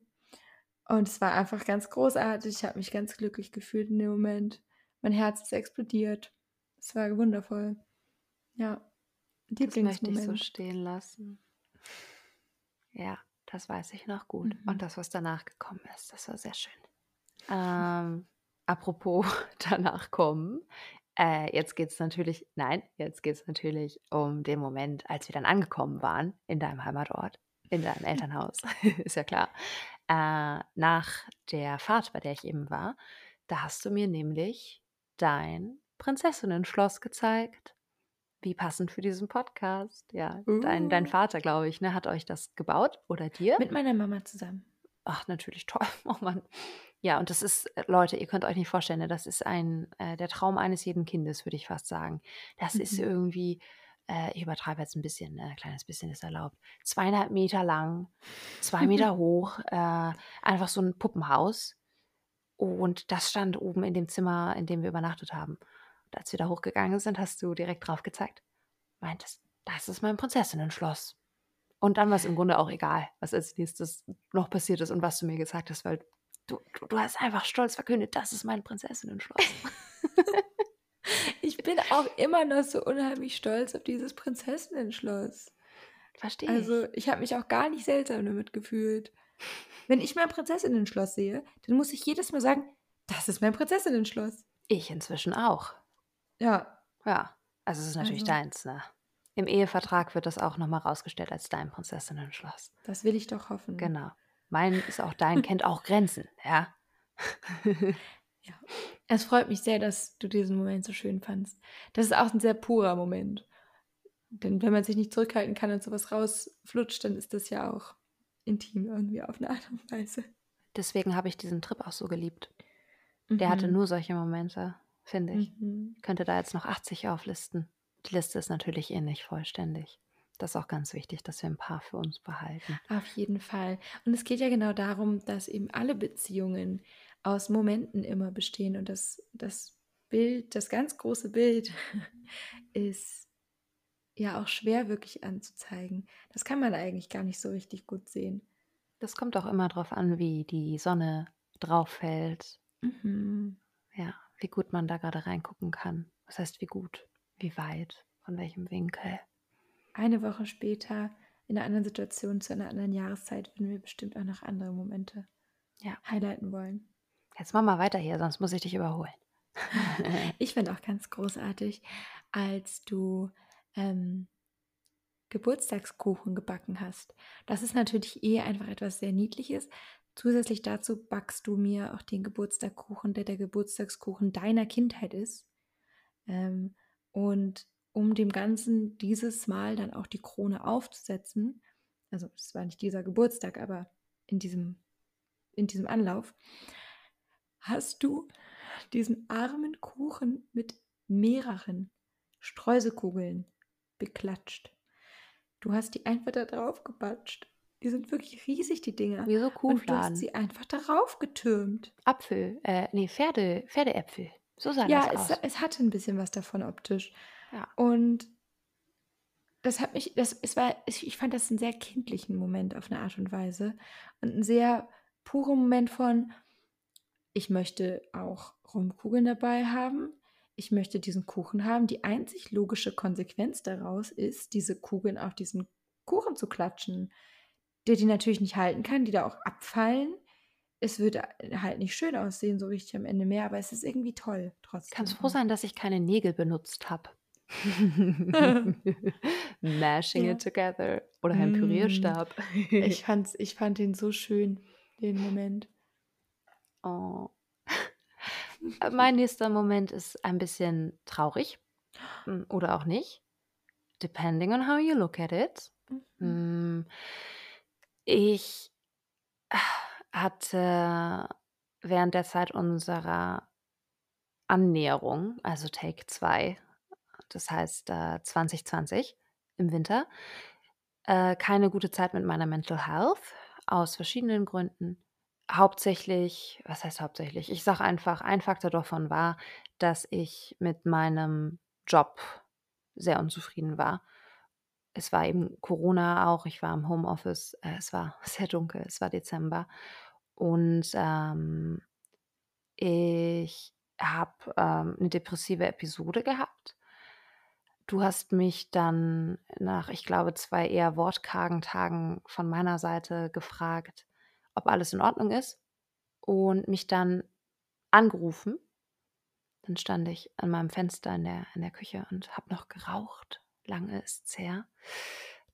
Und es war einfach ganz großartig. Ich habe mich ganz glücklich gefühlt in dem Moment. Mein Herz ist explodiert. Es war wundervoll. Ja, Das möchte ich so Lieblingsmoment. stehen lassen. Ja, das weiß ich noch gut. Mhm. Und das, was danach gekommen ist, das war sehr schön. Ähm, apropos danach kommen. Äh, jetzt geht es natürlich, nein, jetzt geht es natürlich um den Moment, als wir dann angekommen waren in deinem Heimatort, in deinem Elternhaus, ist ja klar. Äh, nach der Fahrt, bei der ich eben war, da hast du mir nämlich dein Prinzessinnen-Schloss gezeigt. Wie passend für diesen Podcast. Ja, dein, dein Uh. Vater, glaube ich, ne, hat euch das gebaut oder dir? Mit meiner Mama zusammen. Ach, natürlich toll. Oh Mann. Ja, und das ist, äh, Leute, ihr könnt euch nicht vorstellen, ne, das ist ein, äh, der Traum eines jeden Kindes, würde ich fast sagen. Das ist Mhm. irgendwie, äh, ich übertreibe jetzt ein bisschen, ein kleines bisschen ist erlaubt, zweieinhalb Meter lang, zwei Meter hoch, äh, einfach so ein Puppenhaus. Und das stand oben in dem Zimmer, in dem wir übernachtet haben. Und als wir da hochgegangen sind, hast du direkt drauf gezeigt. Meintest, das ist mein Prinzessinnen-Schloss. Und dann war es im Grunde auch egal, was als nächstes noch passiert ist und was du mir gesagt hast, weil du, du, du hast einfach stolz verkündet, das ist mein Prinzessinnen-Schloss. Ich bin auch immer noch so unheimlich stolz auf dieses Prinzessinnen-Schloss. Verstehe ich. Also, ich habe mich auch gar nicht seltsam damit gefühlt. Wenn ich mein Prinzessinnen-Schloss sehe, dann muss ich jedes Mal sagen, das ist mein Prinzessinnen-Schloss. Ich inzwischen auch. Ja, Ja, also es ist natürlich Also- deins, ne? Im Ehevertrag wird das auch nochmal rausgestellt als dein Prinzessinnen-Schloss. das will ich doch hoffen. Genau. Mein ist auch dein, kennt auch Grenzen, ja? Es freut mich sehr, dass du diesen Moment so schön fandst. Das ist auch ein sehr purer Moment. Denn wenn man sich nicht zurückhalten kann und sowas rausflutscht, dann ist das ja auch intim irgendwie auf eine Art und Weise. Deswegen habe ich diesen Trip auch so geliebt. Der hatte Mhm. nur solche Momente, finde ich. Mhm. Ich könnte da jetzt noch 80 auflisten. Die Liste ist natürlich eh nicht vollständig. Das ist auch ganz wichtig, dass wir ein paar für uns behalten. Auf jeden Fall. Und es geht ja genau darum, dass eben alle Beziehungen aus Momenten immer bestehen. Und das, das Bild, das ganz große Bild, ist ja auch schwer wirklich anzuzeigen. Das kann man eigentlich gar nicht so richtig gut sehen. Das kommt auch immer darauf an, wie die Sonne drauf fällt. Mhm. Ja, wie gut man da gerade reingucken kann. Was heißt wie gut? Wie weit? Von welchem Winkel? Eine Woche später, in einer anderen Situation, zu einer anderen Jahreszeit, würden wir bestimmt auch noch andere Momente Ja. highlighten wollen. Jetzt mach mal weiter hier, sonst muss ich dich überholen. Ich fand auch ganz großartig, als du ähm, Geburtstagskuchen gebacken hast. Das ist natürlich eh einfach etwas sehr Niedliches. Zusätzlich dazu backst du mir auch den Geburtstagskuchen, der der Geburtstagskuchen deiner Kindheit ist. Ähm, und um dem Ganzen dieses Mal dann auch die Krone aufzusetzen, also es war nicht dieser Geburtstag, aber in diesem in diesem Anlauf, hast du diesen armen Kuchen mit mehreren Streuselkugeln beklatscht. Du hast die einfach da drauf gebatscht. Die sind wirklich riesig, die Dinger. Wie so Und du hast Kuhfladen. sie einfach darauf getürmt. Apfel, äh, nee, Pferde, Pferdeäpfel. So sah Ja, das es, aus. es hatte ein bisschen was davon optisch. Ja. Und das hat mich, das, es war, ich fand das einen sehr kindlichen Moment auf eine Art und Weise. Und einen sehr puren Moment von, ich möchte auch Rumkugeln dabei haben. Ich möchte diesen Kuchen haben. Die einzig logische Konsequenz daraus ist, diese Kugeln auf diesen Kuchen zu klatschen, der die natürlich nicht halten kann, die da auch abfallen. Es wird halt nicht schön aussehen, so richtig am Ende mehr, aber es ist irgendwie toll trotzdem. Kannst froh sein, dass ich keine Nägel benutzt habe. Mashing Ja. it together. Oder ein Mm. Pürierstab. Ich, fand's, ich fand ihn so schön, den Moment. Oh. Mein nächster Moment ist ein bisschen traurig. Mm, Oder auch nicht. Depending on how you look at it. Mhm. Mm, Ich hatte während der Zeit unserer Annäherung, also Take 2, das heißt äh, 2020 im Winter, äh, keine gute Zeit mit meiner Mental Health aus verschiedenen Gründen. Hauptsächlich, was heißt hauptsächlich? Ich sage einfach, ein Faktor davon war, dass ich mit meinem Job sehr unzufrieden war. Es war eben Corona auch, ich war im Homeoffice, äh, es war sehr dunkel, es war Dezember und ähm, ich habe ähm, eine depressive Episode gehabt. Du hast mich dann nach, ich glaube, zwei eher wortkargen Tagen von meiner Seite gefragt, ob alles in Ordnung ist und mich dann angerufen. Dann stand ich an meinem Fenster in der, in der Küche und habe noch geraucht. Lange ist's her.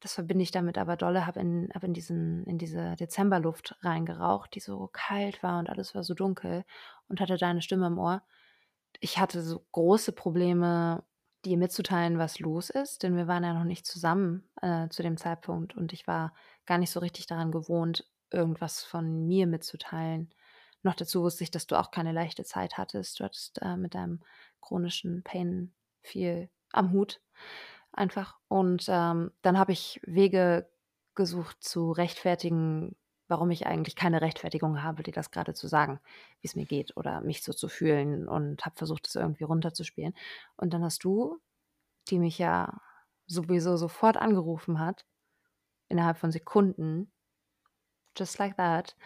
Das verbinde ich damit aber dolle, habe in, hab in, in diese Dezemberluft reingeraucht, die so kalt war und alles war so dunkel und hatte deine Stimme im Ohr. Ich hatte so große Probleme, dir mitzuteilen, was los ist, denn wir waren ja noch nicht zusammen äh, zu dem Zeitpunkt und ich war gar nicht so richtig daran gewohnt, irgendwas von mir mitzuteilen. Noch dazu wusste ich, dass du auch keine leichte Zeit hattest. Du hattest äh, mit deinem chronischen Pain viel am Hut einfach. Und ähm, dann habe ich Wege gesucht zu rechtfertigen, warum ich eigentlich keine Rechtfertigung habe, dir das gerade zu sagen, wie es mir geht oder mich so zu fühlen und habe versucht, es irgendwie runterzuspielen. Und dann hast du, die mich ja sowieso sofort angerufen hat, innerhalb von Sekunden, just like that,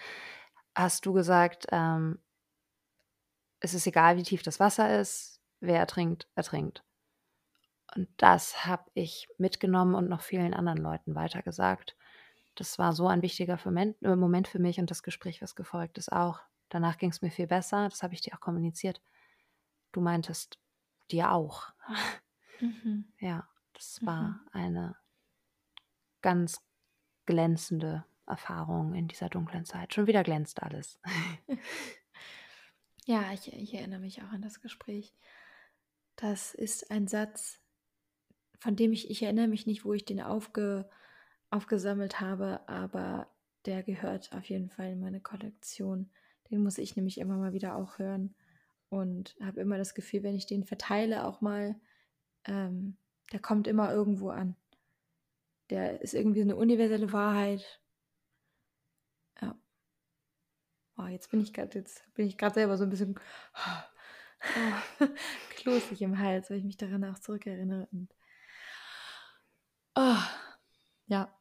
hast du gesagt, ähm, es ist egal, wie tief das Wasser ist, wer ertrinkt, ertrinkt. Und das habe ich mitgenommen und noch vielen anderen Leuten weitergesagt. Das war so ein wichtiger Moment, äh, Moment für mich und das Gespräch, was gefolgt ist, auch. Danach ging es mir viel besser, das habe ich dir auch kommuniziert. Du meintest dir auch. Mhm. Ja, das war eine ganz glänzende Erfahrung in dieser dunklen Zeit. Schon wieder glänzt alles. Ja, ich, ich erinnere mich auch an das Gespräch. Das ist ein Satz, von dem ich, ich erinnere mich nicht, wo ich den aufge, aufgesammelt habe, aber der gehört auf jeden Fall in meine Kollektion. Den muss ich nämlich immer mal wieder auch hören und habe immer das Gefühl, wenn ich den verteile, auch mal, ähm, der kommt immer irgendwo an. Der ist irgendwie eine universelle Wahrheit. Ja. Oh, jetzt bin ich gerade, jetzt bin ich gerade selber so ein bisschen klosig im Hals, weil ich mich daran auch zurückerinnere. Und oh, ja.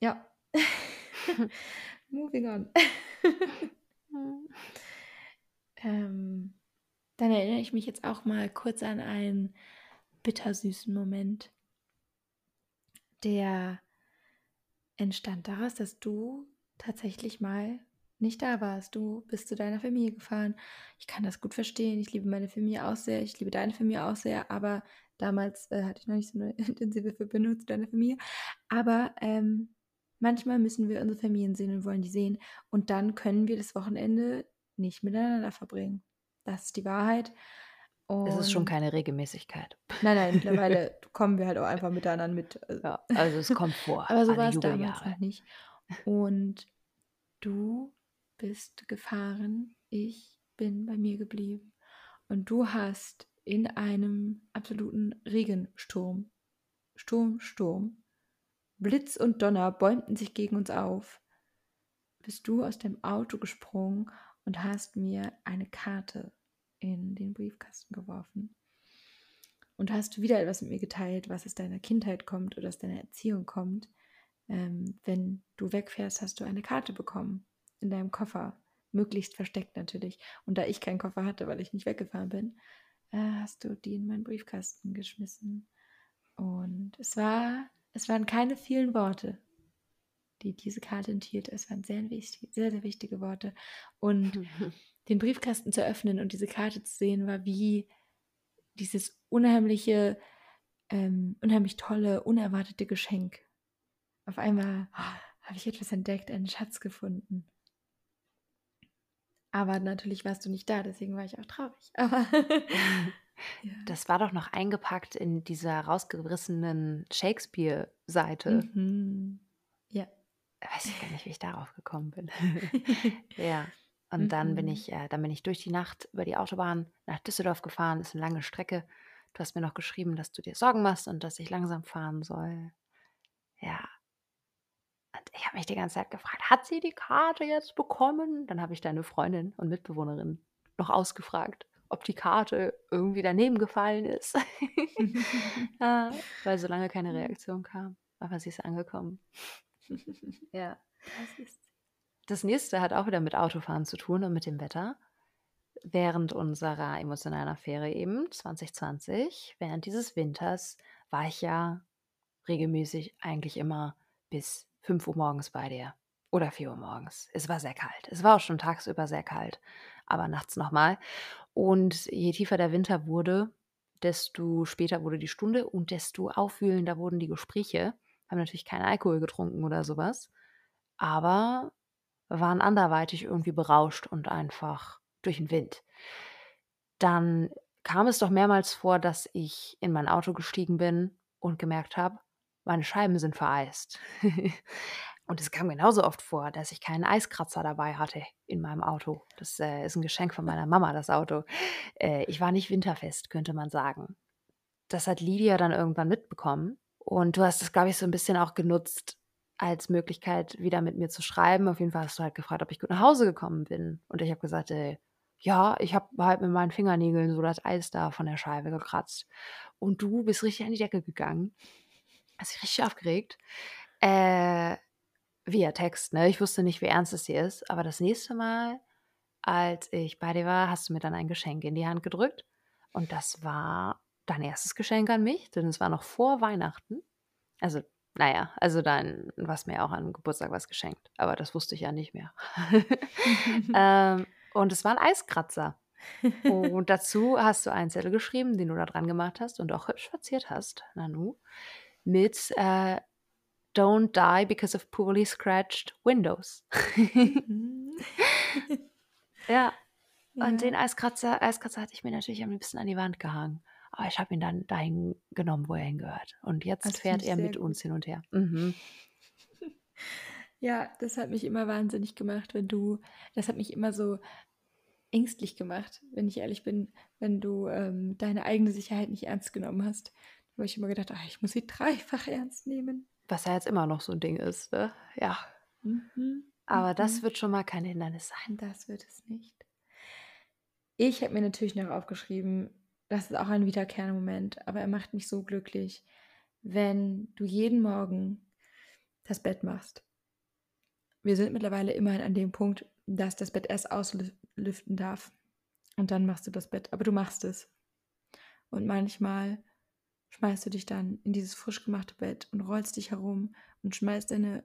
Ja. Moving on. ähm, dann erinnere ich mich jetzt auch mal kurz an einen bittersüßen Moment, der entstand daraus, dass du tatsächlich mal nicht da warst. Du bist zu deiner Familie gefahren. Ich kann das gut verstehen. Ich liebe meine Familie auch sehr. Ich liebe deine Familie auch sehr. Aber damals äh, hatte ich noch nicht so eine intensive Verbindung zu deiner Familie. Aber ähm, manchmal müssen wir unsere Familien sehen und wollen die sehen. Und dann können wir das Wochenende nicht miteinander verbringen. Das ist die Wahrheit. Und Es ist schon keine Regelmäßigkeit. Nein, nein, mittlerweile kommen wir halt auch einfach miteinander mit. Also, Ja, also es kommt vor. aber so war es damals noch nicht. Und du bist gefahren, ich bin bei mir geblieben. Und du hast in einem absoluten Regensturm, Sturm, Sturm, Blitz und Donner bäumten sich gegen uns auf, bist du aus dem Auto gesprungen und hast mir eine Karte in den Briefkasten geworfen. Und hast wieder etwas mit mir geteilt, was aus deiner Kindheit kommt oder aus deiner Erziehung kommt. Ähm, wenn du wegfährst, hast du eine Karte bekommen in deinem Koffer. Möglichst versteckt natürlich. Und da ich keinen Koffer hatte, weil ich nicht weggefahren bin, äh, hast du die in meinen Briefkasten geschmissen. Und es war, es waren keine vielen Worte, die diese Karte enthielt. Es waren sehr, wichtig, sehr, sehr wichtige Worte. Und den Briefkasten zu öffnen und diese Karte zu sehen, war wie dieses unheimliche, ähm, unheimlich tolle, unerwartete Geschenk. Auf einmal oh, habe ich etwas entdeckt, einen Schatz gefunden. Aber natürlich warst du nicht da, deswegen war ich auch traurig. Aber ja. Das war doch noch eingepackt in dieser rausgerissenen Shakespeare-Seite. Mhm. Ja. Weiß ich gar nicht, wie ich darauf gekommen bin. ja. Und mhm. dann bin mhm. ich, äh, dann bin ich durch die Nacht über die Autobahn nach Düsseldorf gefahren. Das ist eine lange Strecke. Du hast mir noch geschrieben, dass du dir Sorgen machst und dass ich langsam fahren soll. Ja. Und ich habe mich die ganze Zeit gefragt, hat sie die Karte jetzt bekommen? Dann habe ich deine Freundin und Mitbewohnerin noch ausgefragt, ob die Karte irgendwie daneben gefallen ist. ja, weil so lange keine Reaktion kam. Aber sie ist angekommen. ja. Das ist das nächste hat auch wieder mit Autofahren zu tun und mit dem Wetter. Während unserer emotionalen Affäre eben 2020, während dieses Winters, war ich ja regelmäßig eigentlich immer bis 5 Uhr morgens bei dir. Oder 4 Uhr morgens. Es war sehr kalt. Es war auch schon tagsüber sehr kalt, aber nachts nochmal. Und je tiefer der Winter wurde, desto später wurde die Stunde und desto aufwühlender wurden die Gespräche. Haben natürlich keinen Alkohol getrunken oder sowas. Aber waren anderweitig irgendwie berauscht und einfach durch den Wind. Dann kam es doch mehrmals vor, dass ich in mein Auto gestiegen bin und gemerkt habe, meine Scheiben sind vereist. und es kam genauso oft vor, dass ich keinen Eiskratzer dabei hatte in meinem Auto. Das äh, ist ein Geschenk von meiner Mama, das Auto. Äh, ich war nicht winterfest, könnte man sagen. Das hat Lydia dann irgendwann mitbekommen. Und du hast es, glaube ich, so ein bisschen auch genutzt, als Möglichkeit, wieder mit mir zu schreiben. Auf jeden Fall hast du halt gefragt, ob ich gut nach Hause gekommen bin. Und ich habe gesagt, ey, ja, ich habe halt mit meinen Fingernägeln so das Eis da von der Scheibe gekratzt. Und du bist richtig an die Decke gegangen. Hast dich richtig aufgeregt. Äh, via Text, ne? Ich wusste nicht, wie ernst es hier ist. Aber das nächste Mal, als ich bei dir war, hast du mir dann ein Geschenk in die Hand gedrückt. Und das war dein erstes Geschenk an mich, denn es war noch vor Weihnachten. Also naja, also dann, hast mir auch an Geburtstag was geschenkt, aber das wusste ich ja nicht mehr. ähm, und es war ein Eiskratzer. und dazu hast du einen Zettel geschrieben, den du da dran gemacht hast und auch hübsch verziert hast, Nanu, mit äh, Don't die because of poorly scratched windows. Ja. ja. Und den Eiskratzer, Eiskratzer hatte ich mir natürlich am liebsten an die Wand gehangen. Aber ich habe ihn dann dahin genommen, wo er hingehört. Und jetzt das fährt er mit gut. uns hin und her. Mhm. Ja, das hat mich immer wahnsinnig gemacht, wenn du, das hat mich immer so ängstlich gemacht, wenn ich ehrlich bin, wenn du ähm, deine eigene Sicherheit nicht ernst genommen hast. Da habe ich immer gedacht, ach, ich muss sie dreifach ernst nehmen. Was ja jetzt immer noch so ein Ding ist, ne? Ja. Mhm. Aber mhm. das wird schon mal kein Hindernis sein. Das wird es nicht. Ich habe mir natürlich noch aufgeschrieben, das ist auch ein wiederkehrender Moment, aber er macht mich so glücklich, wenn du jeden Morgen das Bett machst. Wir sind mittlerweile immerhin an dem Punkt, dass das Bett erst auslüften darf. Und dann machst du das Bett. Aber du machst es. Und manchmal schmeißt du dich dann in dieses frisch gemachte Bett und rollst dich herum und schmeißt deine,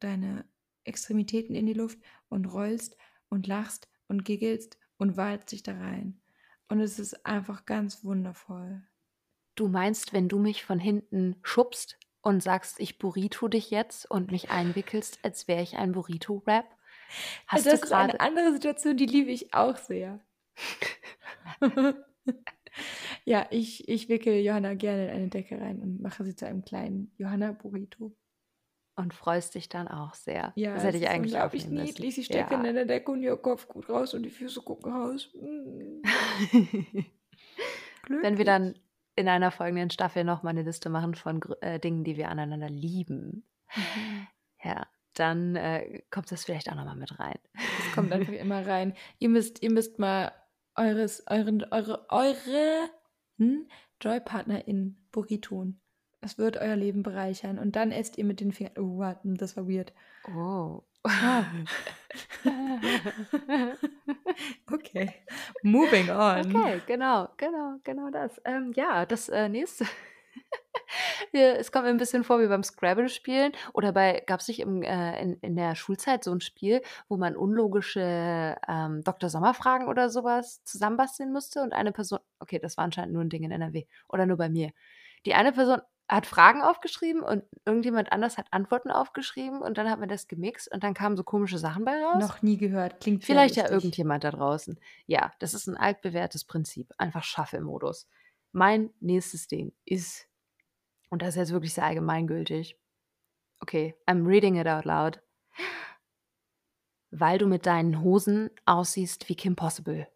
deine Extremitäten in die Luft und rollst und lachst und giggelst und walzt dich da rein. Und es ist einfach ganz wundervoll. Du meinst, wenn du mich von hinten schubst und sagst, ich burrito dich jetzt und mich einwickelst, als wäre ich ein Burrito-Rap? Hast das du ist eine andere Situation, die liebe ich auch sehr. ja, ich, ich wickel Johanna gerne in eine Decke rein und mache sie zu einem kleinen Johanna-Burrito. und freust dich dann auch sehr. Ja, das hätte ich eigentlich aufnehmen müssen. niedlich. Sie stecken Ja. in der Decke und ihr Kopf gut raus und die Füße gucken raus. Mm. Wenn wir dann in einer folgenden Staffel nochmal eine Liste machen von äh, Dingen, die wir aneinander lieben, Mhm. ja, dann äh, kommt das vielleicht auch nochmal mit rein. Es kommt einfach immer rein. Ihr müsst, ihr müsst mal eures, euren, eure, eure hm, Joy-PartnerInnen Burriton. Das wird euer Leben bereichern. Und dann esst ihr mit den Fingern. Oh, warte, das war weird. Oh. Ah. okay. Moving on. Okay, genau, genau, genau das. Ähm, ja, das äh, nächste. Es kommt mir ein bisschen vor wie beim Scrabble-Spielen oder bei, gab es nicht im, äh, in, in der Schulzeit so ein Spiel, wo man unlogische ähm, Dr. Sommer-Fragen oder sowas zusammenbasteln musste und eine Person, okay, das war anscheinend nur ein Ding in NRW oder nur bei mir. Die eine Person hat Fragen aufgeschrieben und irgendjemand anders hat Antworten aufgeschrieben und dann hat man das gemixt und dann kamen so komische Sachen bei raus. Noch nie gehört. Klingt Vielleicht ja irgendjemand da draußen. Ja, das ist ein altbewährtes Prinzip. Einfach Shuffle-Modus. Mein nächstes Ding ist, und das ist jetzt wirklich sehr allgemeingültig. Okay, I'm reading it out loud. Weil du mit deinen Hosen aussiehst wie Kim Possible.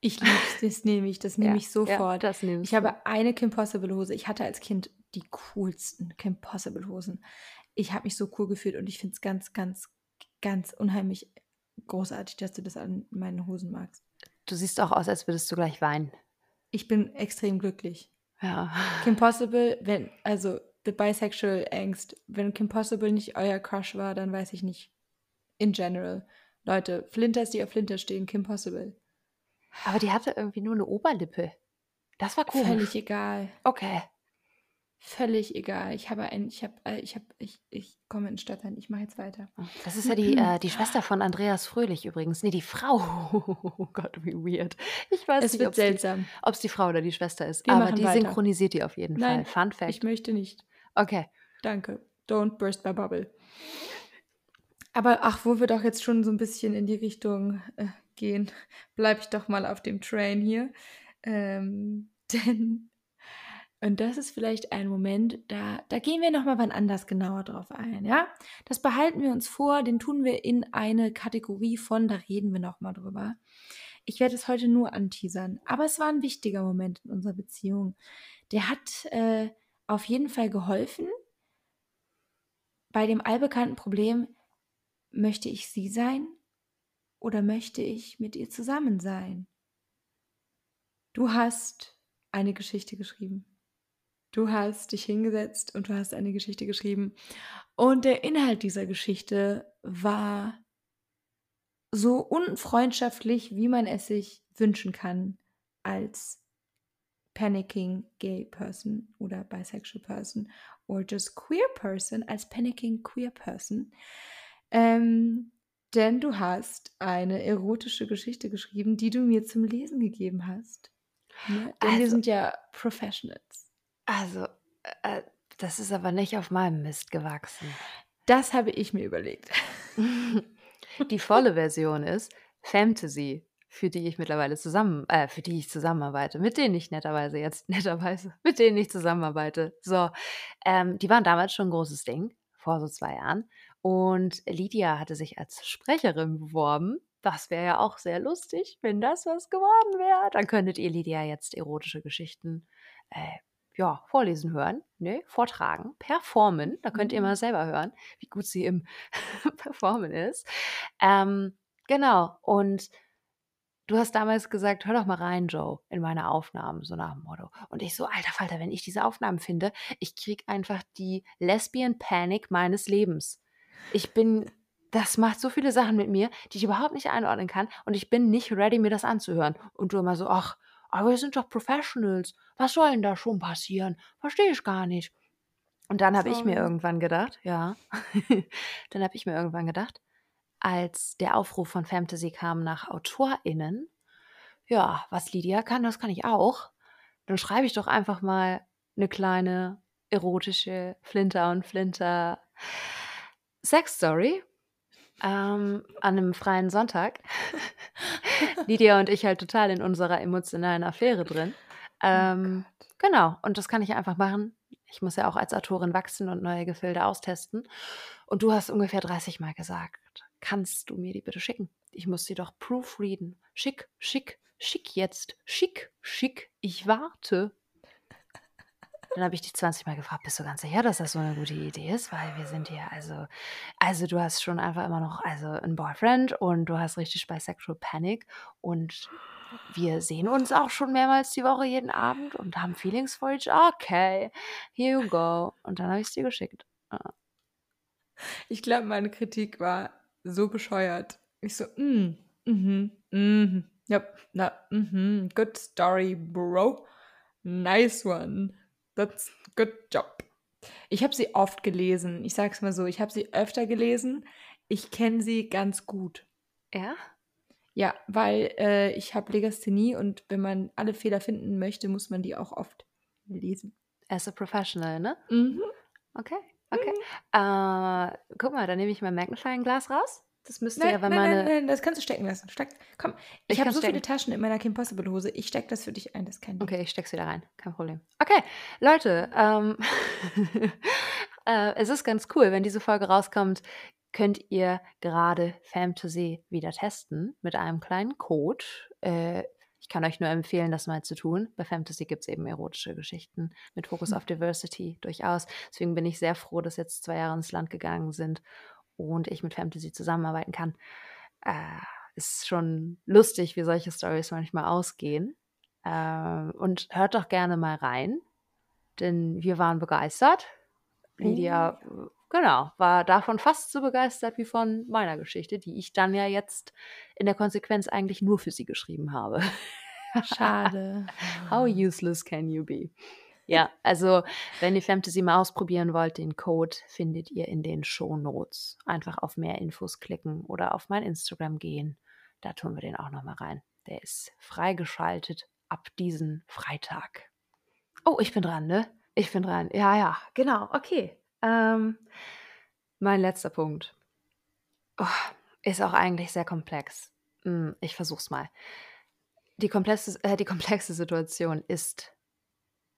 Ich lieb's, das nehme ich, das nehme Ja, ich sofort. Ja, das nimmst Ich habe eine Kim Possible Hose. Ich hatte als Kind die coolsten Kim Possible Hosen. Ich habe mich so cool gefühlt und ich finde es ganz, ganz, ganz unheimlich großartig, dass du das an meinen Hosen magst. Du siehst auch aus, als würdest du gleich weinen. Ich bin extrem glücklich. Ja. Kim Possible, wenn, also the bisexual Angst, wenn Kim Possible nicht euer Crush war, dann weiß ich nicht. In general. Leute, Flinters, die auf Flinter stehen, Kim Possible. Aber die hatte irgendwie nur eine Oberlippe. Das war komisch. Völlig egal. Okay. Völlig egal. Ich habe ein, ich habe, äh, ich habe, ich, ich komme in Stadtland. Ich mache jetzt weiter. Das ist ja die, äh, die Schwester von Andreas Fröhlich übrigens. Nee, die Frau. Oh Gott, wie weird. Ich weiß Es nicht, wird ob die, seltsam. ob's die Frau oder die Schwester ist. Wir aber die weiter. synchronisiert die auf jeden Nein, Fall. Fun Fact. Ich möchte nicht. okay. Danke. Don't burst my bubble. Aber ach, wo wir doch jetzt schon so ein bisschen in die Richtung äh, gehen, bleibe ich doch mal auf dem Train hier. Ähm, denn, und das ist vielleicht ein Moment, da, da gehen wir nochmal wann anders genauer drauf ein, ja? Das behalten wir uns vor, den tun wir in eine Kategorie von, da reden wir nochmal drüber. Ich werde es heute nur anteasern, aber es war ein wichtiger Moment in unserer Beziehung. Der hat äh, auf jeden Fall geholfen, bei dem allbekannten Problem, möchte ich sie sein oder möchte ich mit ihr zusammen sein? Du hast eine Geschichte geschrieben. Du hast dich hingesetzt und du hast eine Geschichte geschrieben. Und der Inhalt dieser Geschichte war so unfreundschaftlich, wie man es sich wünschen kann als panicking gay person oder bisexual person or just queer person als panicking queer person. Ähm, denn du hast eine erotische Geschichte geschrieben, die du mir zum Lesen gegeben hast. Ne? Denn wir Also- sind ja Professionals. Also, äh, das ist aber nicht auf meinem Mist gewachsen. Das habe ich mir überlegt. die volle Version ist Fantasy, für die ich mittlerweile zusammen, äh, für die ich zusammenarbeite, mit denen ich netterweise jetzt, netterweise, mit denen ich zusammenarbeite. So, ähm, die waren damals schon ein großes Ding, vor so zwei Jahren. Und Lydia hatte sich als Sprecherin beworben. Das wäre ja auch sehr lustig, wenn das was geworden wäre. Dann könntet ihr Lydia jetzt erotische Geschichten äh, ja, vorlesen hören, ne, vortragen, performen. Da könnt ihr Mhm. mal selber hören, wie gut sie im Performen ist. Ähm, genau. Und du hast damals gesagt, hör doch mal rein, Joe, in meine Aufnahmen, so nach dem Motto. Und ich so, alter Falter, wenn ich diese Aufnahmen finde, ich krieg einfach die Lesbian Panic meines Lebens. Ich bin, das macht so viele Sachen mit mir, die ich überhaupt nicht einordnen kann. Und ich bin nicht ready, mir das anzuhören. Und du immer so, ach, aber wir sind doch Professionals. Was soll denn da schon passieren? Verstehe ich gar nicht. Und dann habe ich mir irgendwann gedacht, ja, dann habe ich mir irgendwann gedacht, als der Aufruf von Fantasy kam nach AutorInnen, ja, was Lydia kann, das kann ich auch. Dann schreibe ich doch einfach mal eine kleine erotische Flinter und Flinter Sex-Story ähm, an einem freien Sonntag. Lydia und ich halt total in unserer emotionalen Affäre drin. Ähm, genau, und das kann ich einfach machen. Ich muss ja auch als Autorin wachsen und neue Gefilde austesten. Und du hast ungefähr 30 Mal gesagt, kannst du mir die bitte schicken? Ich muss sie doch proofreaden. Schick, schick, schick jetzt. Schick, schick, ich warte. Dann habe ich dich 20 Mal gefragt, bist du ganz sicher, dass das so eine gute Idee ist? Weil wir sind hier, also, also du hast schon einfach immer noch also einen Boyfriend und du hast richtig bei Sexual Panic und wir sehen uns auch schon mehrmals die Woche jeden Abend und haben Feelings for each. Okay, here you go. Und dann habe ich es dir geschickt. Ich glaube, meine Kritik war so bescheuert. Ich so, mm, mhm, mhm, yep, na, mhm, good story, bro. Nice one. That's good job. Ich habe sie oft gelesen. Ich sag's mal so, ich habe sie öfter gelesen. Ich kenne sie ganz gut. Ja? Ja, weil äh, ich habe Legasthenie und wenn man alle Fehler finden möchte, muss man die auch oft lesen. As a professional, ne? Mhm. Okay, okay. Äh, guck mal, dann nehme ich mein Magnifying-Glas raus. Das müsste Nein, ja, wenn nein, meine. nein, nein, das kannst du stecken lassen. Steck, komm, ich, Ich habe so viele stecken. Taschen in meiner Kim Possible Hose. Ich steck das für dich ein, das kein Ding. Okay, ich steck's wieder rein. Kein Problem. Okay, Leute, ähm, äh, es ist ganz cool, wenn diese Folge rauskommt, könnt ihr gerade Fantasy wieder testen mit einem kleinen Code. Äh, ich kann euch nur empfehlen, das mal zu tun. Bei Fantasy gibt es eben erotische Geschichten mit Fokus auf Diversity durchaus. Deswegen bin ich sehr froh, dass jetzt zwei Jahre ins Land gegangen sind und ich mit Fantasy zusammenarbeiten kann. Äh, ist schon lustig, wie solche Stories manchmal ausgehen. Ähm, und hört doch gerne mal rein, denn wir waren begeistert. Lydia, äh, genau, war davon fast so begeistert wie von meiner Geschichte, die ich dann ja jetzt in der Konsequenz eigentlich nur für sie geschrieben habe. Schade. How useless can you be? Ja, also wenn ihr Fantasy mal ausprobieren wollt, den Code findet ihr in den Show Notes. Einfach auf mehr Infos klicken oder auf mein Instagram gehen. Da tun wir den auch nochmal rein. Der ist freigeschaltet ab diesen Freitag. Oh, ich bin dran, ne? Ich bin dran. Ja, ja, genau. Okay. Ähm, mein letzter Punkt oh, ist auch eigentlich sehr komplex. Hm, Ich versuch's mal. Die komplexe, äh, die komplexe Situation ist,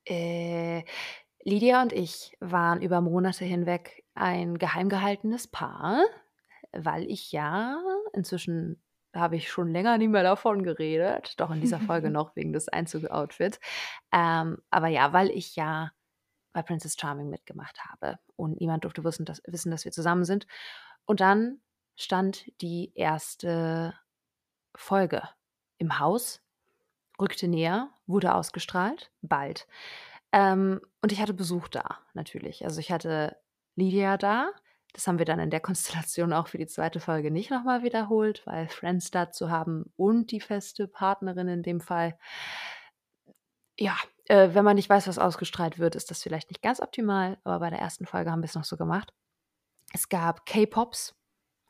äh, Lydia und ich waren über Monate hinweg ein geheim gehaltenes Paar, weil ich ja, inzwischen habe ich schon länger nicht mehr davon geredet, doch in dieser Folge noch wegen des Einzugoutfits. Ähm, aber ja, weil ich ja bei Princess Charming mitgemacht habe und niemand durfte wissen dass, wissen, dass wir zusammen sind. Und dann stand die erste Folge im Haus, rückte näher, wurde ausgestrahlt, bald. Ähm, und ich hatte Besuch da, natürlich. Also ich hatte Lydia da. Das haben wir dann in der Konstellation auch für die zweite Folge nicht nochmal wiederholt, weil Friends da zu haben und die feste Partnerin in dem Fall. Ja, äh, wenn man nicht weiß, was ausgestrahlt wird, ist das vielleicht nicht ganz optimal, aber bei der ersten Folge haben wir es noch so gemacht. Es gab K-Pops.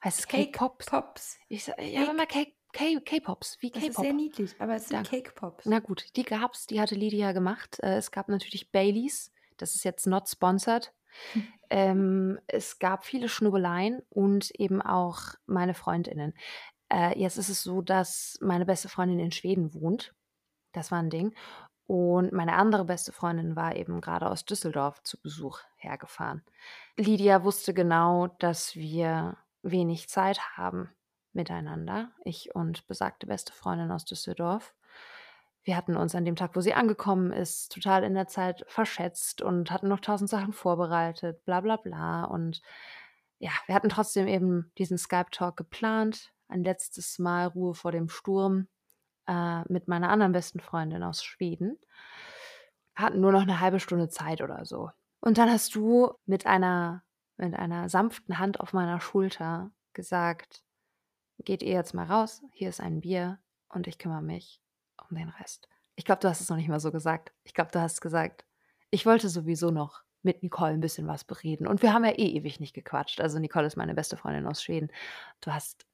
Heißt es K-Pops? Pops. Ich sa- Ja, aber mal K- K- K-Pops, wie Das ist K-Pop. sehr niedlich, aber es sind Danke. Cake Pops. Na gut, die gab's, die hatte Lydia gemacht. Äh, es gab natürlich Baileys, das ist jetzt not sponsored. Hm. Ähm, es gab viele Schnubbeleien und eben auch meine Freundinnen. Äh, jetzt ist es so, dass meine beste Freundin in Schweden wohnt. Das war ein Ding. Und meine andere beste Freundin war eben gerade aus Düsseldorf zu Besuch hergefahren. Lydia wusste genau, dass wir wenig Zeit haben miteinander, ich und besagte beste Freundin aus Düsseldorf. Wir hatten uns an dem Tag, wo sie angekommen ist, total in der Zeit verschätzt und hatten noch tausend Sachen vorbereitet, bla bla bla. Und ja, wir hatten trotzdem eben diesen Skype-Talk geplant, ein letztes Mal Ruhe vor dem Sturm äh, mit meiner anderen besten Freundin aus Schweden. Hatten nur noch eine halbe Stunde Zeit oder so. Und dann hast du mit einer, mit einer sanften Hand auf meiner Schulter gesagt, geht ihr jetzt mal raus, hier ist ein Bier und ich kümmere mich um den Rest. Ich glaube, du hast es noch nicht mal so gesagt. Ich glaube, du hast gesagt, ich wollte sowieso noch mit Nicole ein bisschen was bereden. Und wir haben ja eh ewig nicht gequatscht. Also Nicole ist meine beste Freundin aus Schweden. Du hast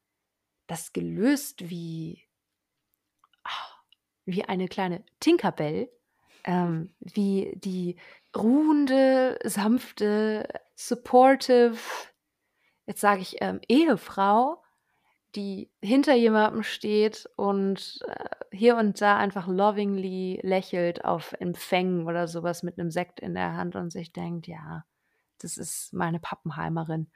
das gelöst wie, ah, wie eine kleine Tinkerbell, ähm, wie die ruhende, sanfte, supportive, jetzt sage ich ähm, Ehefrau, die hinter jemandem steht und äh, hier und da einfach lovingly lächelt auf Empfängen oder sowas mit einem Sekt in der Hand und sich denkt, ja, das ist meine Pappenheimerin.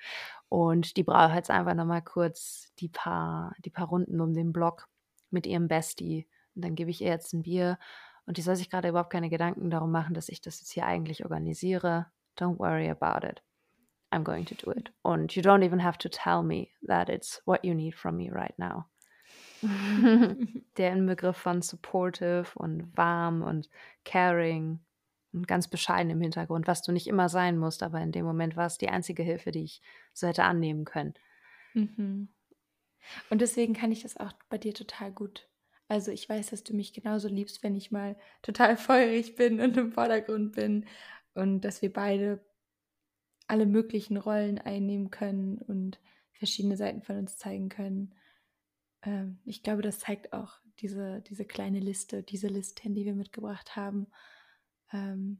Und die braucht jetzt einfach nochmal kurz die paar, die paar Runden um den Block mit ihrem Bestie. Und dann gebe ich ihr jetzt ein Bier. Und die soll sich gerade überhaupt keine Gedanken darum machen, dass ich das jetzt hier eigentlich organisiere. Don't worry about it. I'm going to do it. Und you don't even have to tell me that it's what you need from me right now. Der Inbegriff von supportive und warm und caring und ganz bescheiden im Hintergrund, was du nicht immer sein musst, aber in dem Moment war es die einzige Hilfe, die ich so hätte annehmen können. Mhm. Und deswegen kann ich das auch bei dir total gut. Also ich weiß, dass du mich genauso liebst, wenn ich mal total feurig bin und im Vordergrund bin und dass wir beide alle möglichen Rollen einnehmen können und verschiedene Seiten von uns zeigen können. Ähm, ich glaube, das zeigt auch diese, diese kleine Liste, diese Liste, die wir mitgebracht haben ähm,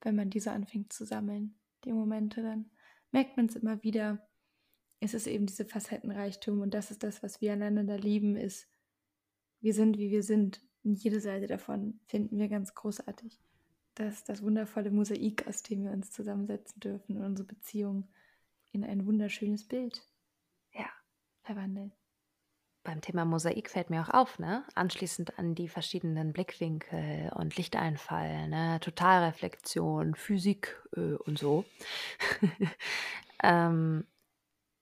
wenn man diese anfängt zu sammeln, die Momente, dann merkt man es immer wieder. Es ist eben diese Facettenreichtum und das ist das, was wir einander lieben, ist, wir sind, wie wir sind. Und jede Seite davon finden wir ganz großartig. Das das wundervolle Mosaik, aus dem wir uns zusammensetzen dürfen und unsere Beziehung in ein wunderschönes Bild ja, verwandeln beim Thema Mosaik fällt mir auch auf, ne? Anschließend an die verschiedenen Blickwinkel und Lichteinfall, ne? Totalreflexion, Physik äh, und so. ähm,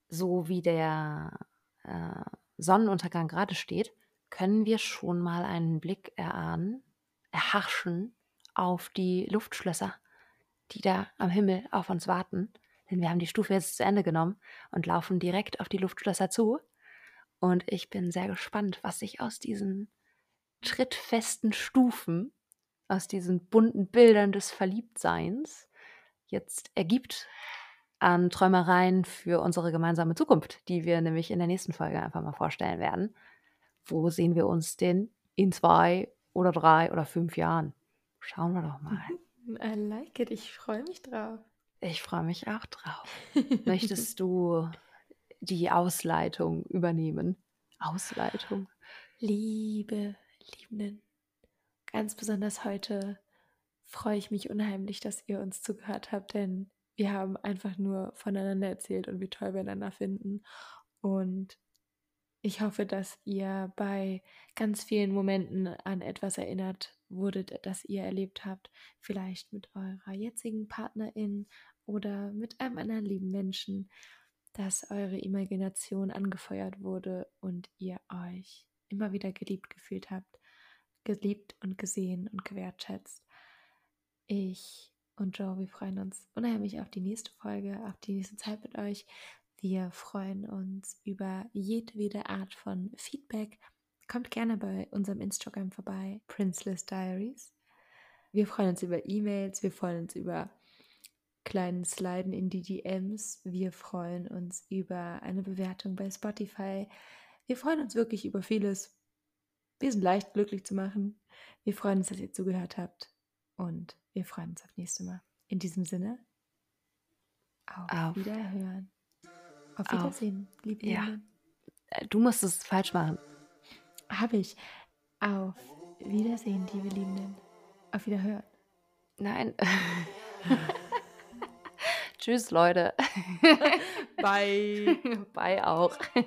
so wie der äh, Sonnenuntergang gerade steht, können wir schon mal einen Blick erahnen, erhaschen auf die Luftschlösser, die da am Himmel auf uns warten. Denn wir haben die Stufe jetzt zu Ende genommen und laufen direkt auf die Luftschlösser zu. Und ich bin sehr gespannt, was sich aus diesen trittfesten Stufen, aus diesen bunten Bildern des Verliebtseins jetzt ergibt an Träumereien für unsere gemeinsame Zukunft, die wir nämlich in der nächsten Folge einfach mal vorstellen werden. Wo sehen wir uns denn in zwei oder drei oder fünf Jahren? Schauen wir doch mal. I like it. Ich freue mich drauf. Ich freue mich auch drauf. Möchtest du die Ausleitung übernehmen. Ausleitung. Liebe Liebenden, ganz besonders heute freue ich mich unheimlich, dass ihr uns zugehört habt, denn wir haben einfach nur voneinander erzählt und wie toll wir einander finden. Und ich hoffe, dass ihr bei ganz vielen Momenten an etwas erinnert wurdet, das ihr erlebt habt, vielleicht mit eurer jetzigen Partnerin oder mit einem anderen lieben Menschen dass eure Imagination angefeuert wurde und ihr euch immer wieder geliebt gefühlt habt, geliebt und gesehen und gewertschätzt. Ich und Joe, wir freuen uns unheimlich auf die nächste Folge, auf die nächste Zeit mit euch. Wir freuen uns über jedwede Art von Feedback. Kommt gerne bei unserem Instagram vorbei, Princeless Diaries. Wir freuen uns über E-Mails, wir freuen uns über kleinen Sliden in die DMs. Wir freuen uns über eine Bewertung bei Spotify. Wir freuen uns wirklich über vieles. Wir sind leicht glücklich zu machen. Wir freuen uns, dass ihr zugehört habt. Und wir freuen uns auf nächste Mal. In diesem Sinne, auf, auf. Wiederhören. Auf Wiedersehen, auf. liebe ja. Äh, du musst es falsch machen. Habe ich. Auf Wiedersehen, liebe Liebenden. Auf Wiederhören. Nein. Tschüss, Leute. Bye. Bye auch.